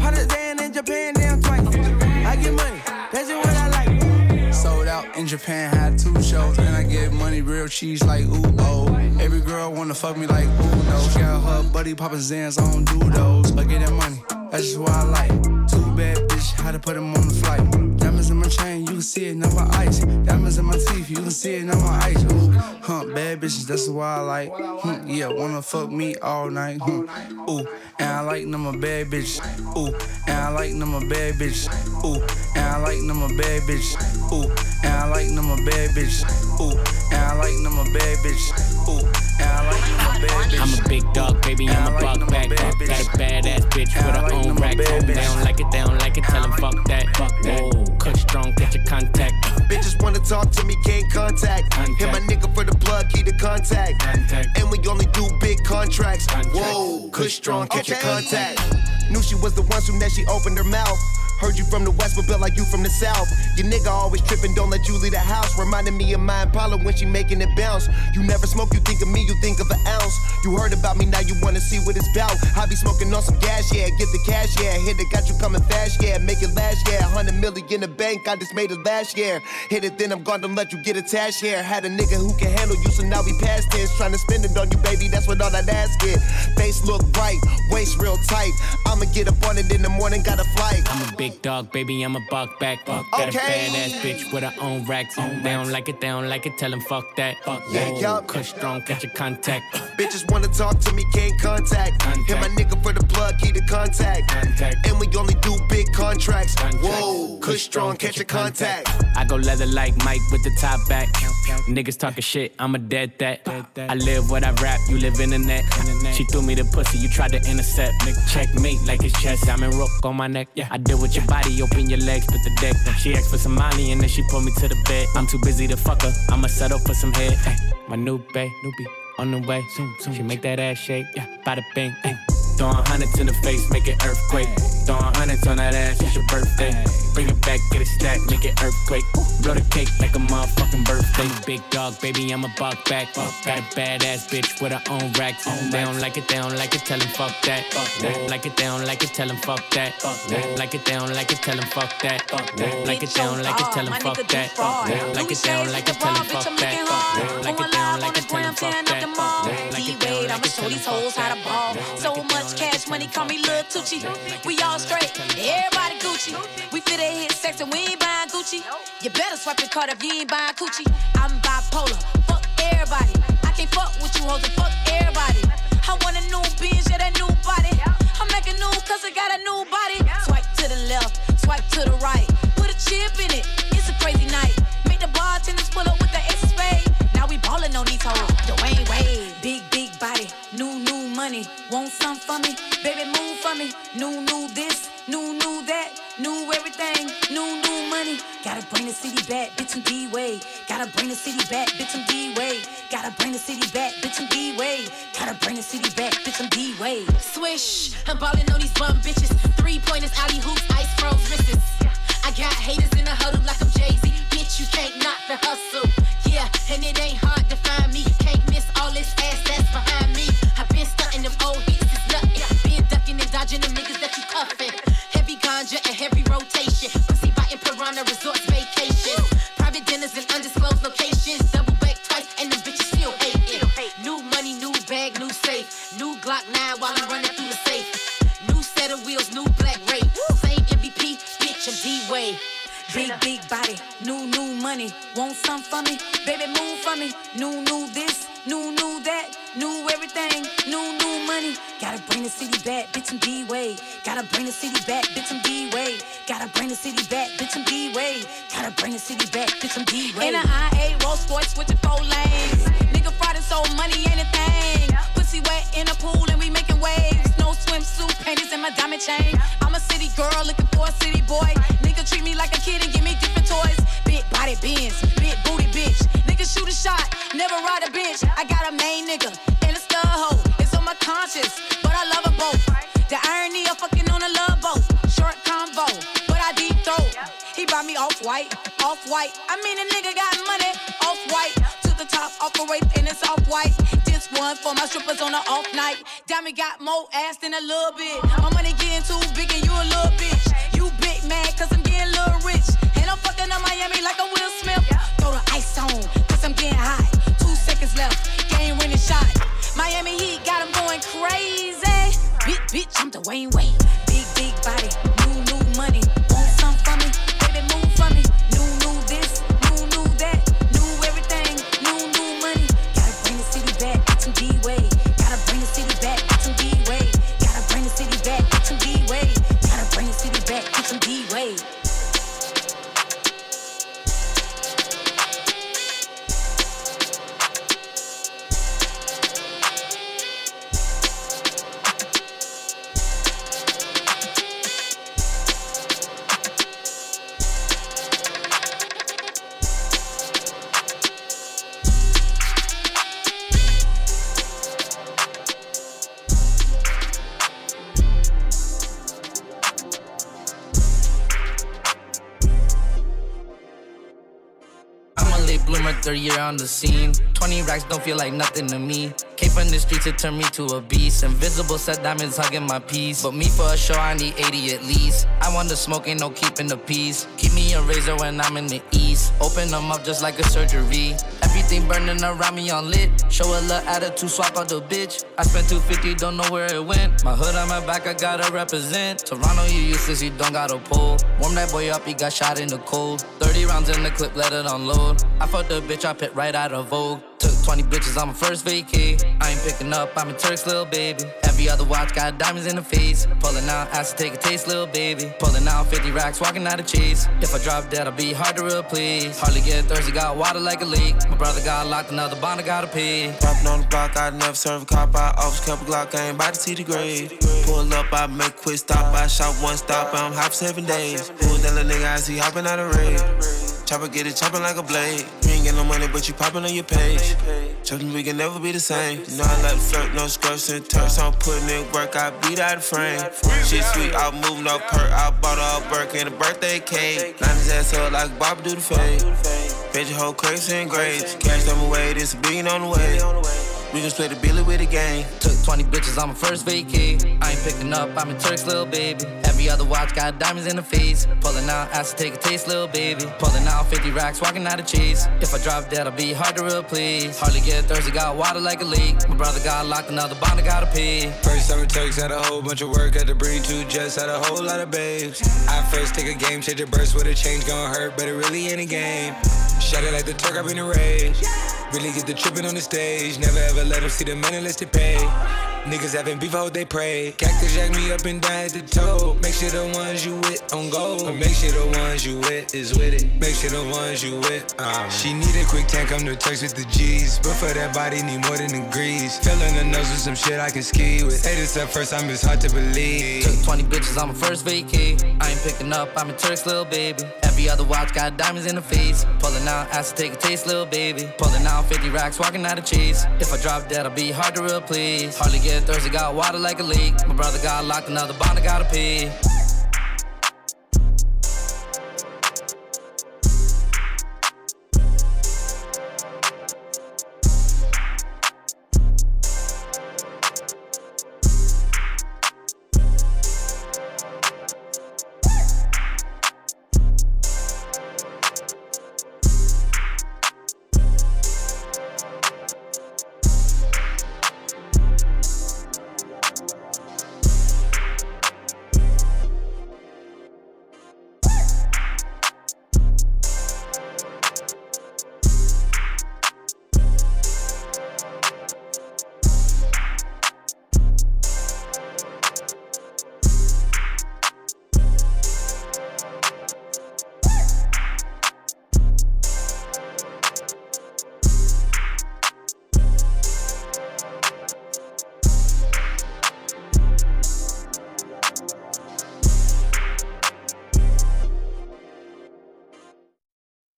Pakistan and Japan down twice. I get money, that's just what I like. Sold out in Japan, had two shows, and I get money real cheese like ooh oh. Every girl wanna fuck me like ooh no. She got her buddy poppin' Zans, I don't do those. But get that money, that's just what I like. Two bad bitch, had to put them on the flight. Diamonds in my chain, you can see it, not my ice. Diamonds in my teeth, you can see it, not my ice. Ooh, huh, bad bitches, that's why I like. Hmm, yeah, wanna fuck me all night. Hmm. Ooh, and I like them a bad bitch. Ooh, and I like them a bad bitch. Ooh, and I like them a bad bitch. Ooh, and I like them a bad bitch. Ooh, and I like them a bad bitch. Ooh, and I like them a bad bitch. I'm a big dog, baby, I'm a buck back. Got a badass bitch with her own rack. Home down like it, down like it, tell him fuck that. Fuck that. Whoa, cut strong, get your contact. Bitches wanna talk to me, can't contact. Hit my nigga for the plug, key to contact. And we only do big contracts. Whoa, Kush strong, catch your contact. Knew she was the one soon that she opened her mouth. Heard you from the west, but built like you from the south. Your nigga always tripping, don't let you leave the house. Reminding me of my Impala when she making it bounce. You never smoke, you think of me, you think of an ounce. You heard about me, now you wanna see what it's about. I be smoking on some gas, yeah, get the cash, yeah. Hit it, got you coming fast, yeah. Make it last, yeah. 100 million in the bank, I just made it last year. Hit it, then I'm gone, don't let you get attached, yeah. Had a nigga who can handle you, so now we past tense. Trying to spend it on you, baby, that's what all that ass get. Face look bright, waist real tight. I'ma get up on it in the morning, got a flight. I'm a Big dog, baby, I'm a buck back. Got a Okay. badass bitch with her own racks. They don't like it, they don't like it, tell them fuck that. Fuck Yeah, yup. Kush strong, catch your contact. Bitches wanna talk to me, can't contact. Hit my nigga for the plug, key the contact. contact. And we only do big contracts. Whoa, Kush strong, catch a contact. I go leather like Mike with the top back. Niggas talking shit, I'm a dead that. I live what I rap, you live in the net. She threw me the pussy, you tried to intercept. Nigga, check me like it's chess. I'm in rook on my neck. Yeah. I deal with your body, open your legs, put the deck. She asked for some money and then she pulled me to the bed. I'm too busy to fuck her, I'ma settle for some head. Ay, my new bae, newbie, on the way. Soon, soon. She make that ass shake, yeah, bada bing. Ay. Throwing hundreds in the face, make it earthquake. Throwing hundreds on that ass, it's your birthday. Bring it back, get it stacked, make it earthquake. Blow the cake like a motherfucking birthday. Big dog, baby, I'm a buck back. Got a badass bitch with her own racks. They don't like it, they don't like it, tell them fuck that. Like it, they don't like it, tell them fuck that. Like it, they don't like it, tell them fuck that. Like it, they don't like it, tell them fuck that. Like it, they don't like it, tell them fuck that. Like it, they don't like it, tell them fuck that. Like it, they don't like it, tell them fuck that. So much cash money, call me Lil Tucci. We all straight, everybody Gucci. We fit a hit sex and we ain't buying Gucci. You better swipe your card if you ain't buying Gucci. I'm bipolar, fuck everybody. I can't fuck with you hoes and fuck everybody. I want a new Benz, yeah, that new body. I'm making new cause I got a new body. Swipe to the left, swipe to the right. Put a chip in it, it's a crazy night. Make the bartenders pull up with the of spade. Now we ballin' on these hoes, Dwyane Wade. Big, money. Want some for me? Baby, move for me. New, new this, new, new that. New everything, new, new money. Gotta bring the city back, bitch, I'm D-Wade. Gotta bring the city back, bitch, I'm D-Wade. Gotta bring the city back, bitch, I'm D-Wade. Gotta bring the city back, bitch, I'm D-Wade. Swish, I'm ballin' on these bum bitches. Three pointers, alley hoops, ice froze wrists. I got haters in the huddle like I'm Jay Z. Bitch, you can't knock the hustle. Yeah, and it ain't hard to find me. Can't miss all this ass that's behind me. 100 a heavy rotation. Pussy biting piranha is racks don't feel like nothing to me. Came from the streets, it turned me to a beast. Invisible set diamonds hugging my piece. But me for a show, I need 80 at least. I want the smoke, ain't no keeping the peace. Keep me a razor when I'm in the east. Open them up just like a surgery. Everything burning around me on lit. Show a little attitude, swap out the bitch. I spent 250, don't know where it went. My hood on my back, I gotta represent. Toronto, you useless, you don't got a pull. Warm that boy up, he got shot in the cold. 30 rounds in the clip, let it unload. I fucked the bitch, I pit right out of Vogue. Took 20 bitches on my first vacay. I ain't picking up, I'm a Turk's little baby. Every other watch got diamonds in the face. Pulling out, to take a taste, little baby. Pulling out 50 racks, walking out of cheese. If I drop dead, I'll be hard to replace. Hardly get thirsty, got water like a leak. My brother got locked, another bond, I gotta pay. Popping on the block, I never serve a cop. I always kept a Glock, I ain't about to see the grade. Pull up, I make quick stop. I shot one stop, I'm for seven days. Who that little nigga I see hopping out of raid? Chopper get it chopping like a blade. You ain't get no money, but you popping on your page. Chopping, we can never be the same. You know I like to flirt, no skirts and turks. I'm putting in work, I beat out the frame. Shit sweet, I move no perk. I bought a Burke and a birthday cake. Line his ass up like Bob do the fade. Bitch, whole crazy and grades. Cash them away, this bean on the way. We can split the billy with the gang. Took 20 bitches on my first vacay. I ain't picking up, I'm a Turk's little baby. Every other watch got diamonds in the face. Pulling out, ask to take a taste, little baby. Pulling out 50 racks, walking out of cheese. If I drop dead, I'll be hard to replace. Hardly get thirsty, got water like a leak. My brother got locked, another bond, I gotta pay. First summer Turks had a whole bunch of work, had to bring two jets, had a whole lot of babes. I first take a game, change a burst with a change, gon' hurt, but it really ain't a game. Shut it like the Turk, I've been a rage. Really get the tripping on the stage, never ever let them see the men unless they pay. Niggas having beef, I they pray. Cactus jack me up and down at the toe. Make sure the ones you with on go. Make sure the ones you with is with it. Make sure the ones you with. Um. She need a quick tank, come to Turks with the G's. But for that body, need more than degrees. Filling the nose with some shit I can ski with. Say this first time, it's hard to believe. Took 20 bitches on my first vacay. I ain't picking up, I'm a Turk's little baby. Every other watch got diamonds in the face. Pulling out, ask to take a taste, little baby. Pulling out 50 racks, walking out of cheese. If I drop dead, I'll be hard to replace. Hardly get thirsty, got water like a leak. My brother got locked, another bond, I gotta pay.